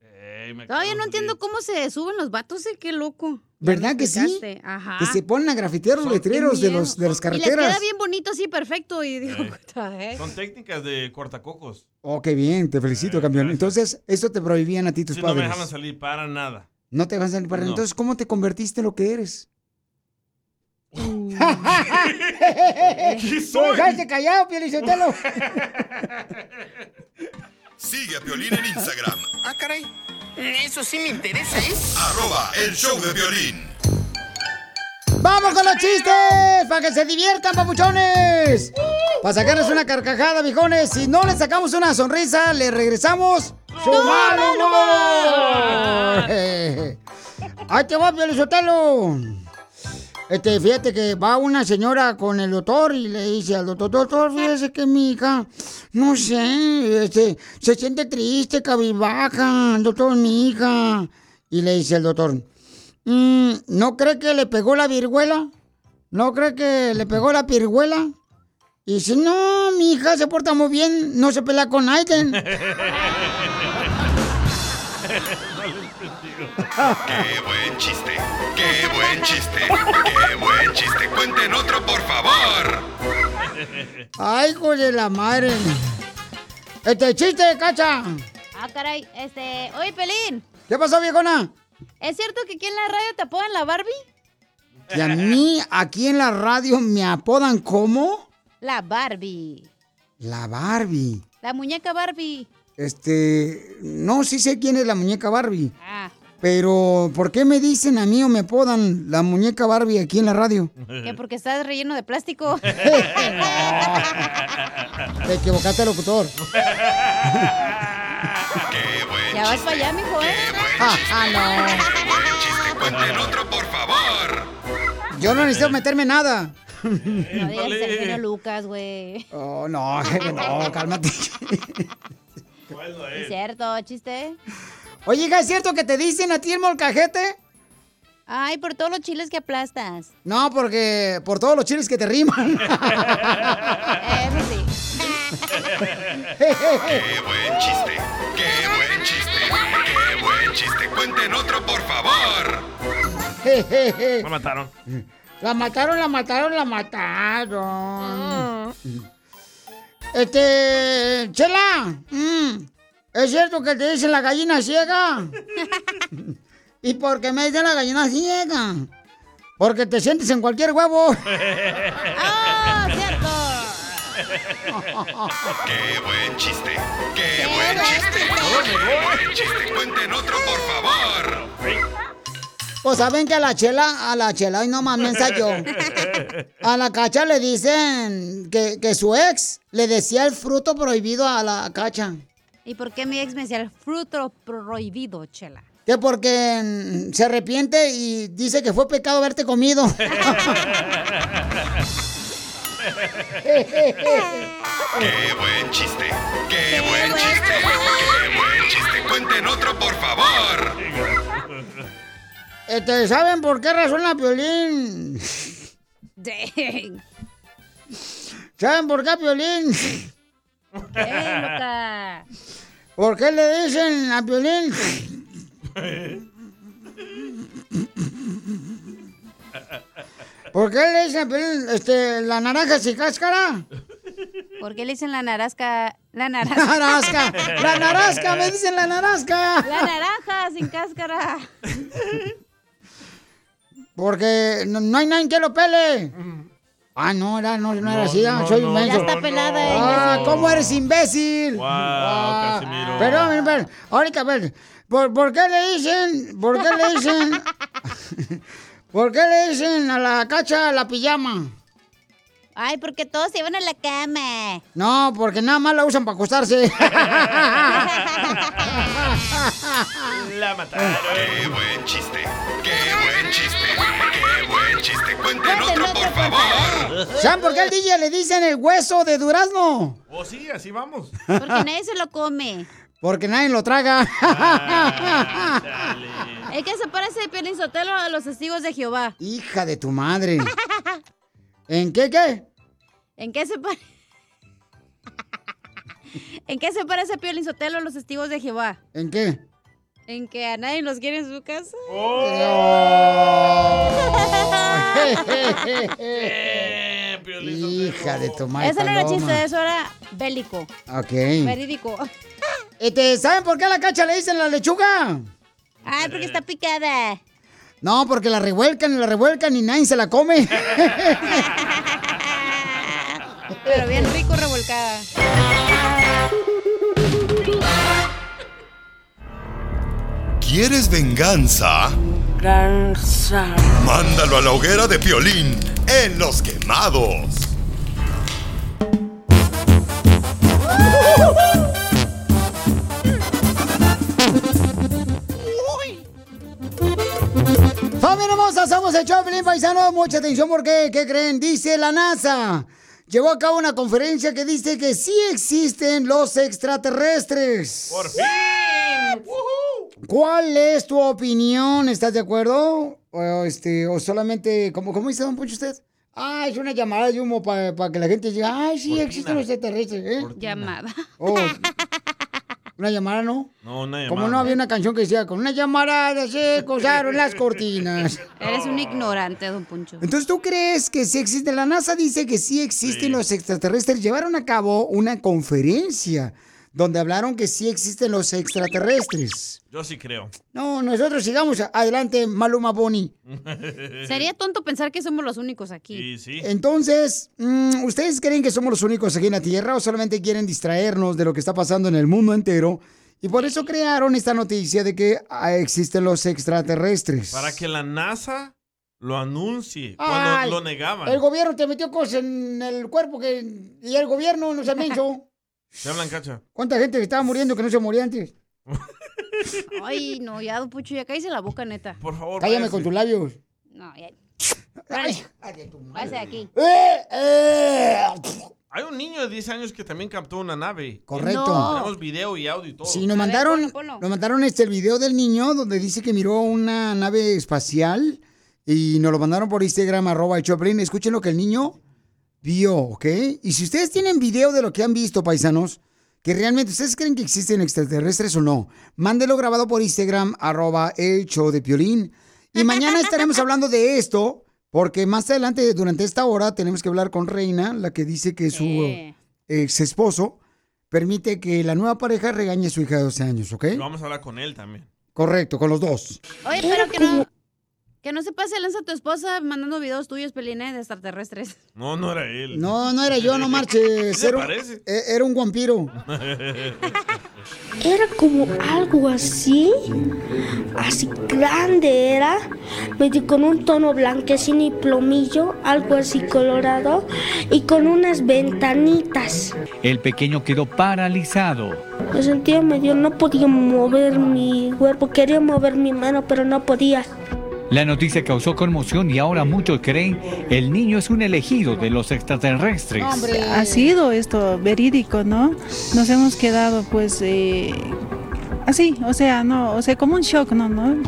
Ey, me Todavía no entiendo cómo se suben los vatos, eh, qué loco. ¿Verdad que sí? Ajá. Que se ponen a grafitear los letreros de, los, de las Y les carreteras. queda bien bonito así, perfecto. Y digo, Ey. "What the heck?". Son técnicas de cortacocos. Oh, qué bien, te felicito, campeón. Entonces, eso te prohibían a ti tus Sí, no me padres. dejaban salir para nada. No te dejan salir para No. Entonces, ¿cómo te convertiste en lo que eres? ¿Qué soy? dejaste callado, Pielichotelo. Sigue a Piolín en Instagram, Ah, caray. Eso sí me interesa, ¿eh? arroba el show de violín. ¡Vamos con los chistes! ¡Para que se diviertan, papuchones! Para sacarles una carcajada, viejones. Si no les sacamos una sonrisa, le regresamos su mal humor. ¡Ahí te va, Pielizotelo! Este, fíjate que va una señora con el doctor y le dice al doctor, doctor, fíjese que mi hija, no sé, este, se siente triste, cabizbaja, doctor, mi hija. Y le dice el doctor, "Mm, ¿no cree que le pegó la viruela? ¿No cree que le pegó la piruela? Y dice, no, mi hija se porta muy bien, no se pelea con Aiden. ¡Qué buen chiste! ¡Qué buen chiste! ¡Qué buen chiste! ¡Cuenten otro, por favor! Ay, hijo de la madre. Este chiste, cacha. Ah, caray. Este, oye, Pelín. ¿Qué pasó, viejona? ¿Es cierto que aquí en la radio te apodan la Barbie? Y a mí, aquí en la radio, me apodan como La Barbie. la Barbie. La muñeca Barbie. Este, no, sí sé quién es la muñeca Barbie. Ah, Pero, ¿por qué me dicen a mí o me apodan la muñeca Barbie aquí en la radio? que porque estás relleno de plástico. Te equivocaste, locutor. ¡Qué buen ya vas para allá, mijo, ¿eh? Ah, no. buen chiste! ¡Cuenten otro, por favor! Yo no necesito meterme nada. No digas el genio Lucas, güey. Oh, no, no, cálmate. Es cierto, chiste. Oye, hija, ¿es cierto que te dicen a ti el molcajete? Ay, por todos los chiles que aplastas. No, porque por todos los chiles que te riman. Eso sí. ¡Qué buen chiste! ¡Qué buen chiste! ¡Qué buen chiste! ¡Cuenten otro, por favor! Me mataron. La mataron, la mataron, la mataron. Este, Chela, mm, ¿es cierto que te dicen la gallina ciega? ¿Y por qué me dicen la gallina ciega? Porque te sientes en cualquier huevo. ¡Ah, cierto! ¡Qué buen chiste! ¡Qué buen chiste! ¡Qué buen chiste! ¡Cuenten otro, por favor! Pues saben que a la chela, a la chela, y no mames, yo. A la cacha le dicen que, que su ex le decía el fruto prohibido a la cacha. ¿Y por qué mi ex me decía el fruto prohibido, chela? Que porque mm, se arrepiente y dice que fue pecado haberte comido. ¡Qué buen chiste! ¡Qué buen chiste! ¡Qué buen chiste! ¡Cuenten otro, por favor! Este, ¿Saben por qué razón la Piolín? Dang. ¿Saben por qué Piolín? ¡Eh, loca! ¿Por qué le dicen a Piolín? ¿Por qué le dicen Piolín este, la naranja sin cáscara? ¿Por qué le dicen la narasca? La narasca. Narasca, la narasca, me dicen la narasca. La naranja sin cáscara. Porque no, no hay nadie que lo pele. Ah, no, era, no, no era así, ah, no, soy inmenso. Ya está pelada ella, Ah. ¿cómo eres imbécil? Wow, Ah, Casimiro. Perdón, perdón. Ahorita, a ver. ¿Por, por qué le dicen? ¿Por qué le dicen? ¿Por qué le dicen a la cacha la pijama? Ay, porque todos se iban a la cama. No, porque nada más la usan para acostarse. La mataron. ¡Qué buen chiste! ¡Qué buen chiste! ¡Qué buen chiste! ¡Cuenten otro, por favor! ¿Saben por qué al DJ le dicen el hueso de durazno? Oh, sí, así vamos. Porque nadie se lo come. Porque nadie lo traga. El que se parece Piolín Sotelo a los testigos de Jehová. Hija de tu madre. ¿En qué qué? ¿En qué se parece? ¿En qué se parece Piolín Sotelo a los testigos de Jehová? ¿En qué? En que a nadie los quiere en su casa. Hija de tu madre. Eso no era chiste, eso era bélico. Ok. Verídico. Este, ¿Saben por qué a la cacha le dicen la lechuga? Ay, porque está picada. No, porque la revuelcan y la revuelcan y nadie se la come. Pero bien rico revolcada. ¿Quieres venganza? Mándalo a la hoguera de Piolín en Los Quemados. Familia hermosa, somos el Choplin Paisano. Mucha atención porque, ¿qué creen? Dice la NASA. Llevó a cabo una conferencia que dice que sí existen los extraterrestres. ¡Por fin! ¿Cuál es tu opinión? ¿Estás de acuerdo? O, este, o solamente, ¿cómo, ¿cómo dice Don Poncho usted? Ah, es una llamada de humo para que la gente diga, ay, sí, existen los extraterrestres. ¿eh? Llamada. Oh, una llamada, ¿no? No, una Como llamada. no había una canción que decía, con una llamarada se cosaron las cortinas. Eres un ignorante, don Poncho. Entonces, ¿tú crees que sí existe? La NASA dice que sí existen los extraterrestres. Llevaron a cabo una conferencia donde hablaron que sí existen los extraterrestres. Yo sí creo. No, nosotros sigamos adelante, Maluma Boni. Sería tonto pensar que somos los únicos aquí. Sí, sí. Entonces, mm, ¿ustedes creen que somos los únicos aquí en la Tierra o solamente quieren distraernos de lo que está pasando en el mundo entero? Y por eso crearon esta noticia de que ah, existen los extraterrestres. Para que la NASA lo anuncie Ay, cuando lo negaban. El gobierno te metió cosas en el cuerpo que y el gobierno no se menso. ¿Se hablan, cacha? ¿Cuánta gente que estaba muriendo que no se moría antes? Ay, no, ya, Poncho, ya cállese la boca, neta. Por favor, Cállame váyase. con tus labios. No, ya. Váyase. Váyase de aquí. Hay un niño de 10 años que también captó una nave. Correcto. No. Tenemos video y audio y todo. Sí, nos mandaron, nos mandaron este el video del niño donde dice que miró una nave espacial y nos lo mandaron por Instagram, arroba el Choplin. Escuchen lo que el niño vio, ¿ok? Y si ustedes tienen video de lo que han visto, paisanos, que realmente ustedes creen que existen extraterrestres o no, mándelo grabado por Instagram, arroba el show de Piolín. Y mañana estaremos hablando de esto, porque más adelante, durante esta hora, tenemos que hablar con Reina, la que dice que su ex esposo permite que la nueva pareja regañe a su hija de 12 años, ¿ok? Y Vamos a hablar con él también. Correcto, con los dos. Oye, pero que no, que no se pase lanza a tu esposa mandando videos tuyos, Peline, de extraterrestres. No, no era él. No, no era yo, no marches. ¿Sí le Era, un- parece? eh, era un vampiro. Era como algo así, así grande era, medio con un tono blanquecino y plomillo, algo así colorado, y con unas ventanitas. El pequeño quedó paralizado. Me sentía medio, no podía mover mi cuerpo, quería mover mi mano, pero no podía. La noticia causó conmoción y ahora muchos creen el niño es un elegido de los extraterrestres. Ha sido esto verídico, ¿no? Nos hemos quedado pues eh, así, o sea, no, o sea, como un shock, ¿no? ¿no?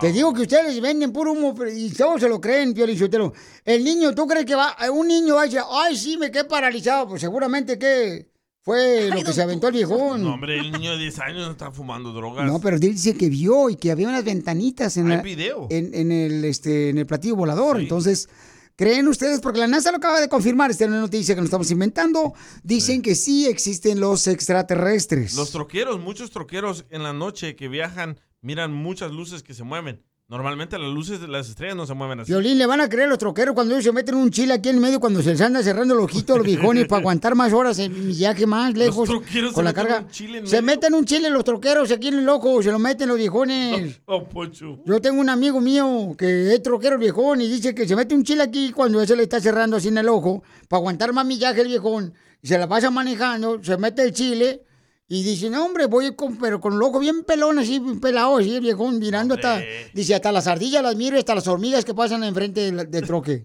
Te digo que ustedes venden puro humo pero- y todos se lo creen, Pio Lizotelo. El niño, ¿tú crees que va, un niño va a decir, ay, sí, me quedé paralizado? Pues seguramente que fue lo que se aventó el viejón. No, hombre, el niño de 10 años no está fumando drogas. No, pero él dice que vio y que había unas ventanitas en, Hay la- video. en, en el, este, en el platillo volador. Entonces, ¿creen ustedes? Porque la NASA lo acaba de confirmar, esta es una noticia que nos estamos inventando. Dicen que sí existen los extraterrestres. Los troqueros, muchos troqueros en la noche que viajan, miran muchas luces que se mueven. Normalmente las luces de las estrellas no se mueven así. Violín, le van a creer los troqueros cuando ellos se meten un chile aquí en medio cuando se les anda cerrando el ojito a los viejones para aguantar más horas en viaje más lejos troqueros con se la meten carga. un chile en se medio. meten un chile los troqueros aquí en el ojo, se lo meten los viejones. Oh, Poncho. Yo tengo un amigo mío que es troquero viejón y dice que se mete un chile aquí cuando se le está cerrando así en el ojo para aguantar más millaje el viejón. Y se la pasa manejando, se mete el chile y dice, no hombre, voy con, pero con el ojo bien pelón, así pelado, así el viejón mirando hasta, dice, hasta las ardillas las miro y hasta las hormigas que pasan enfrente del, del troque.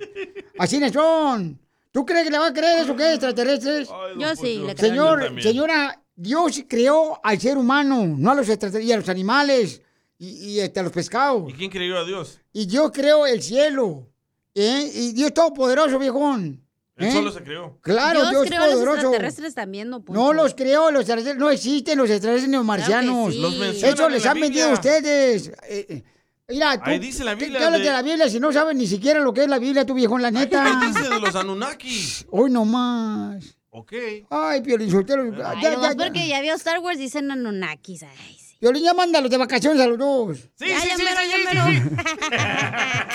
así no son. ¿Tú crees que le va a creer eso que extraterrestres? Yo sí, le creo. Señor, señora, Dios creó al ser humano, no a los extraterrestres, y a los animales, y, y hasta a los pescados. ¿Y quién creyó a Dios? Y Dios creó el cielo. ¿eh? Y Dios todopoderoso, viejón. Él ¿eh? solo se creó. Claro, Dios, creó a los poderoso. extraterrestres también, no Poncho. No los creó, los extraterrestres no existen, los extraterrestres neomarcianos. Claro sí. Los Eso en les han vendido a ustedes. Eh, eh, Mira, tú, Ahí dice la ¿qué- Biblia ¿Qué hablas de- de la Biblia si no sabes ni siquiera lo que es la Biblia, tu viejón, la neta? Ahí dice de los Anunnaki. Hoy nomás. Ok. Ay, Piolín Soltero. Ay, ya, nomás ya, ya. porque ya vio Star Wars, dicen Anunnakis. Ay, sí. Piolín, ya mándalos de vacaciones a los dos. Sí, sí, sí, sí,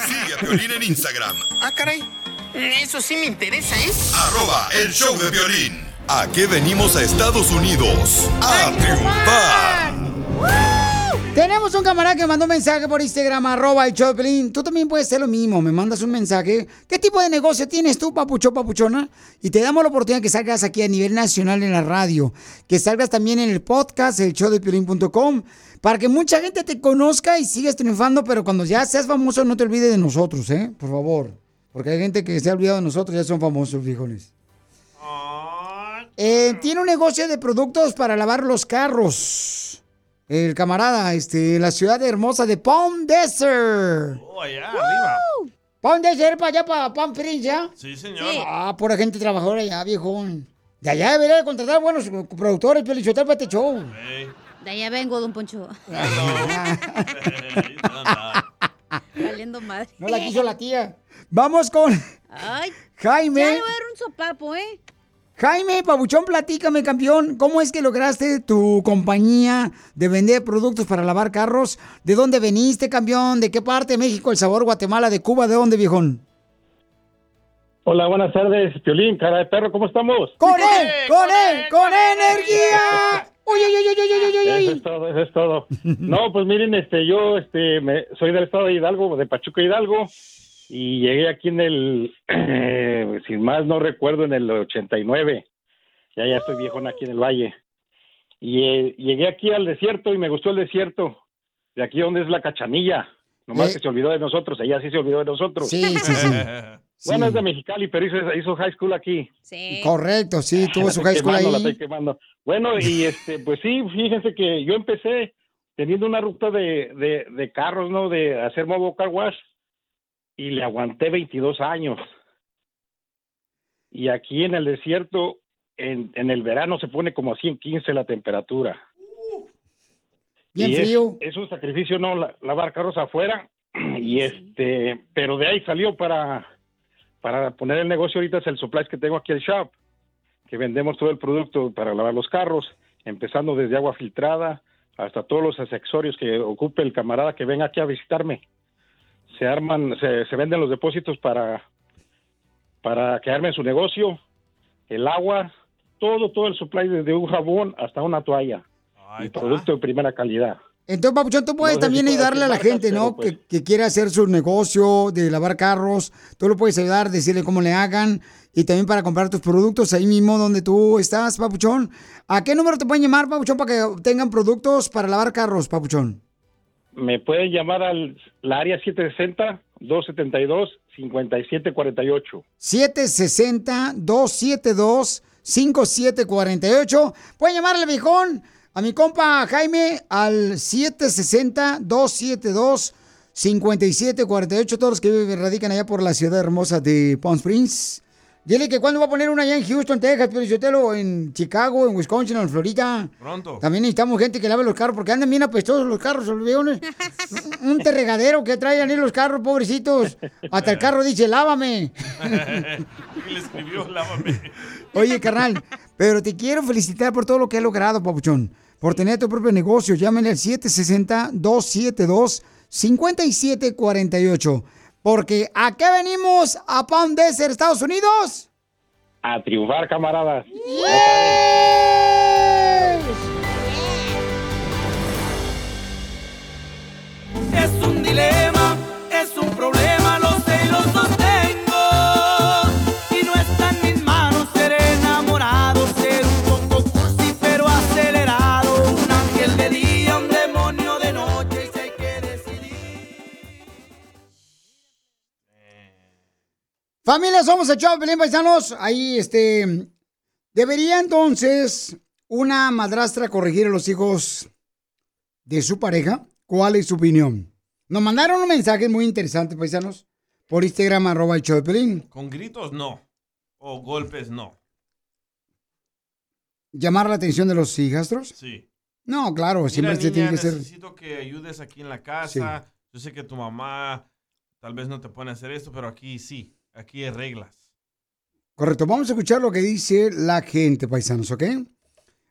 Sigue a Piolín en Instagram, Ah, caray. Eso sí me interesa, ¿eh? arroba el show de violín. ¿A qué venimos a Estados Unidos? ¡A triunfar! Tenemos un camarada que mandó un mensaje por Instagram, arroba el show de Piolín. Tú también puedes hacer lo mismo, me mandas un mensaje. ¿Qué tipo de negocio tienes tú, papucho, papuchona? Y te damos la oportunidad que salgas aquí a nivel nacional en la radio. Que salgas también en el podcast, el showdepiolín.com, para que mucha gente te conozca y sigas triunfando, pero cuando ya seas famoso no te olvides de nosotros, ¿eh? Por favor. Porque hay gente que se ha olvidado de nosotros, ya son famosos, viejones. Eh, tiene un negocio de productos para lavar los carros. El camarada, este, la ciudad hermosa de Palm Desert. Oh, allá arriba. Palm Desert, para allá, para Palm Springs, ¿ya? Sí, señor. Ah, pura gente trabajadora allá, viejón. De allá debería de contratar buenos productores, Piolichotel, para este show. De allá vengo, don Poncho. Valiendo madre. No la quiso la tía. Vamos con Ay. Jaime. Ya le voy a dar un sopapo, ¿eh? Jaime Pabuchón, platícame, campeón, ¿cómo es que lograste tu compañía de vender productos para lavar carros? ¿De dónde veniste, campeón? ¿De qué parte de México, El Sabor, Guatemala, de Cuba? ¿De dónde, viejón? Hola, buenas tardes, Piolín, cara de perro, ¿cómo estamos? ¡Con él! ¡Con él! ¡Con energía! ¡Uy, uy, uy, uy, uy, uy, uy, Eso es todo, eso es todo. No, pues miren, este, yo, este, me- soy del estado de Hidalgo, de Pachuca Hidalgo, y llegué aquí en el, eh, sin más no recuerdo, en el 89. Ya, ya estoy viejón aquí en el valle. Y eh, llegué aquí al desierto y me gustó el desierto, de aquí donde es la cachanilla. Nomás Eh. que se olvidó de nosotros, ella sí se olvidó de nosotros. Sí, sí, sí. Bueno, Sí. es de Mexicali, pero hizo, hizo high school aquí. Correcto, sí, tuvo La su high school quemando, la ahí. estoy quemando. Bueno, y este, pues sí, fíjense que yo empecé teniendo una ruta de, de, de carros, ¿no? De hacer modo car wash y le aguanté 22 años. Y aquí en el desierto, en, en el verano se pone como a 115 la temperatura. Bien y es- un sacrificio, ¿no? La- lavar carros afuera. Y este, pero de ahí salió para, para poner el negocio ahorita es el supplies que tengo aquí el shop, que vendemos todo el producto para lavar los carros, empezando desde agua filtrada hasta todos los accesorios que ocupe el camarada que venga aquí a visitarme. Se arman, se, se venden los depósitos para, para quedarme en su negocio, el agua, todo, todo el supply desde un jabón hasta una toalla. Y producto de primera calidad. Entonces, Papuchón, tú puedes No sé si también puedo ayudarle a la gente, ¿no? pues. Que, que quiere hacer su negocio de lavar carros. Tú lo puedes ayudar, decirle cómo le hagan. Y también para comprar tus productos ahí mismo donde tú estás, Papuchón. ¿A qué número te pueden llamar, Papuchón, para que obtengan productos para lavar carros, Papuchón? Me pueden llamar al la área 760-272-5748. 760-272-5748. Pueden llamarle, viejón, a mi compa Jaime al 760-272-5748. Todos los que radican allá por la ciudad hermosa de Palm Springs. Dile que cuando va a poner una allá en Houston, Texas, Pelichotelo, en Chicago, en Wisconsin, en Florida. Pronto. También necesitamos gente que lave los carros porque andan bien apestosos los carros, los. Un terregadero que traen ahí los carros, pobrecitos. Hasta el carro dice, lávame. Y le escribió, lávame. Oye, carnal, pero te quiero felicitar por todo lo que has logrado, papuchón. Por tener tu propio negocio. Llámenle al 760-272-5748. Porque ¿a qué venimos a Palm Desert, Estados Unidos? A triunfar, camaradas. Es un dilema, Familia, somos el Chavo Pelín Paisanos. Ahí, este. ¿Debería entonces una madrastra corregir a los hijos de su pareja? ¿Cuál es su opinión? Nos mandaron un mensaje muy interesante, paisanos, por Instagram, arroba el show de Pelín. Con gritos, no. O golpes, no. ¿Llamar la atención de los hijastros? Sí. No, claro, Mira, siempre se tiene que ser. necesito que ayudes aquí en la casa. Yo sé que tu mamá tal vez no te pone a hacer esto, pero aquí sí. Aquí hay reglas. Correcto, vamos a escuchar lo que dice la gente, paisanos, ¿ok?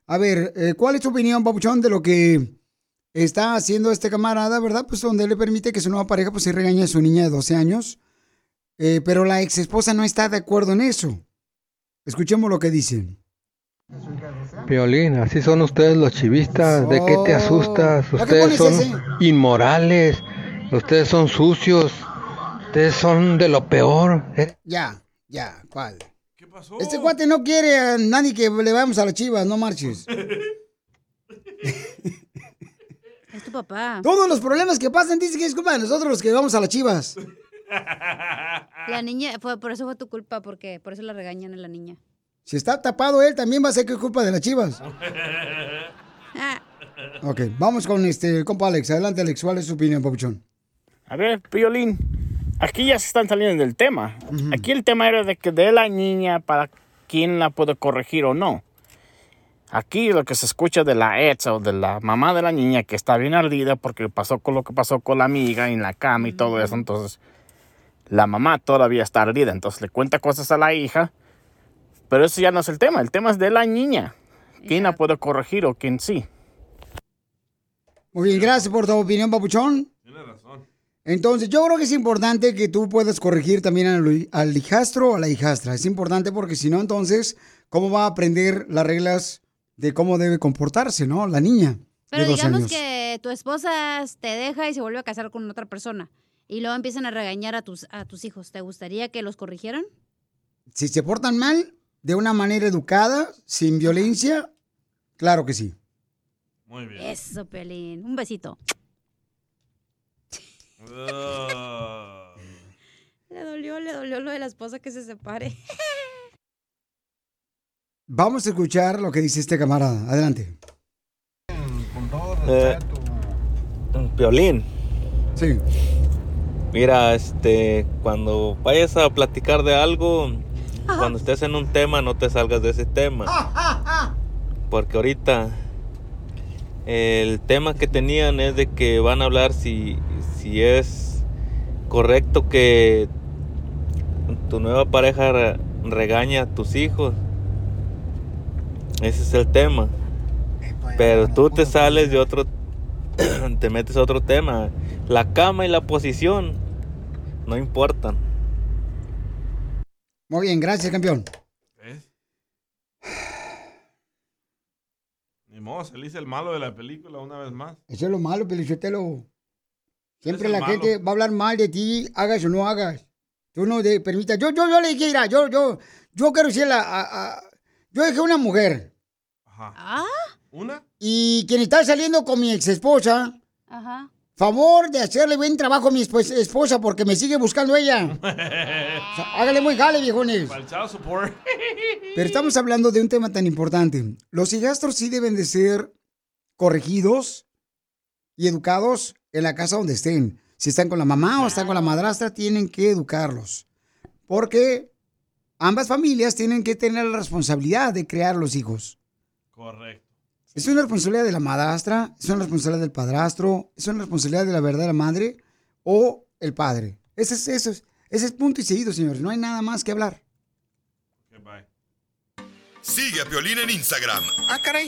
A ver, eh, ¿cuál es tu opinión, Papuchón, de lo que está haciendo este camarada, verdad? Pues donde le permite que su nueva pareja pues se regañe a su niña de 12 años, eh, pero la ex esposa no está de acuerdo en eso. Escuchemos lo que dicen. Violín, así son ustedes los chivistas. ¿De qué te asustas? ¿Ya qué Ustedes son inmorales. Ustedes son sucios. Ustedes son de lo peor. Eh, Ya, ya, ¿cuál? ¿Qué pasó? Este cuate no quiere a nadie que le vayamos a las chivas, no marches. Es tu papá. Todos los problemas que pasan dice que es culpa de nosotros los que vamos a las chivas. La niña, fue, por eso fue tu culpa, porque por eso la regañan a la niña. Si está tapado él, también va a ser que es culpa de las chivas. Ah, Ok, vamos con este compa Alex. Adelante, Alex. ¿Cuál es su opinión, Papuchón? A ver, Piolín, aquí ya se están saliendo del tema. Aquí el tema era de que de la niña para quién la puede corregir o no. Aquí lo que se escucha de la ex o de la mamá de la niña que está bien ardida porque pasó con lo que pasó con la amiga en la cama y todo eso. Entonces, la mamá todavía está ardida. Entonces le cuenta cosas a la hija. Pero eso ya no es el tema. El tema es de la niña. ¿Quién la puede corregir o quién sí? Muy bien, gracias por tu opinión, Papuchón. Entonces, yo creo que es importante que tú puedas corregir también al, al hijastro o a la hijastra. Es importante porque si no, entonces, ¿cómo va a aprender las reglas de cómo debe comportarse, no? La niña Pero de dos digamos años. que tu esposa te deja y se vuelve a casar con otra persona. Y luego empiezan a regañar a tus, a tus hijos. ¿Te gustaría que los corrigieran? Si se portan mal, de una manera educada, sin violencia, claro que sí. Muy bien. Eso, Pelín. Un besito. Le dolió, le dolió lo de la esposa que se separe. Vamos a escuchar lo que dice este camarada. Adelante. Eh, Piolín. Sí. Mira, este, cuando vayas a platicar de algo, cuando estés en un tema, no te salgas de ese tema. Porque ahorita el tema que tenían es de que van a hablar si, si es correcto que tu nueva pareja re- regaña a tus hijos. Ese es el tema. Pero tú te sales de otro, te metes a otro tema. La cama y la posición no importan. Muy bien, gracias, campeón. Ni modo, saliste el malo de la película una vez más. Eso es lo malo, Pelichotelo. Siempre la malo. gente va a hablar mal de ti, hagas o no hagas. Tú no te permitas. Yo, yo, yo le dije, mira, yo, yo, yo quiero decirle a, a- a- Yo dejé una mujer. ¿Ah? ¿Una? Y quien está saliendo con mi ex esposa, Ajá. favor de hacerle buen trabajo a mi esp- esposa porque me sigue buscando ella. O sea, hágale muy jale, viejones. Pero estamos hablando de un tema tan importante. Los hijastros sí deben de ser corregidos y educados en la casa donde estén. Si están con la mamá o están con la madrastra, tienen que educarlos. Porque ambas familias tienen que tener la responsabilidad de crear los hijos. Correcto. Es una responsabilidad de la madrastra, es una responsabilidad del padrastro, es una responsabilidad de la verdadera madre o el padre. Ese es, ese es, ese es punto y seguido, señores. No hay nada más que hablar. Sigue a Piolín en Instagram, Ah, caray.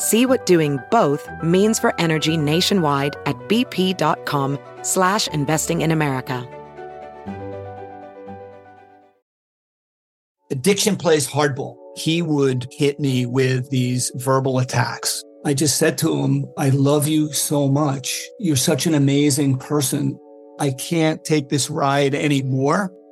See what doing both means for energy nationwide at bp.com slash investing in America. addiction plays hardball. He would hit me with these verbal attacks. I just said to him, I love you so much. You're such an amazing person. I can't take this ride anymore.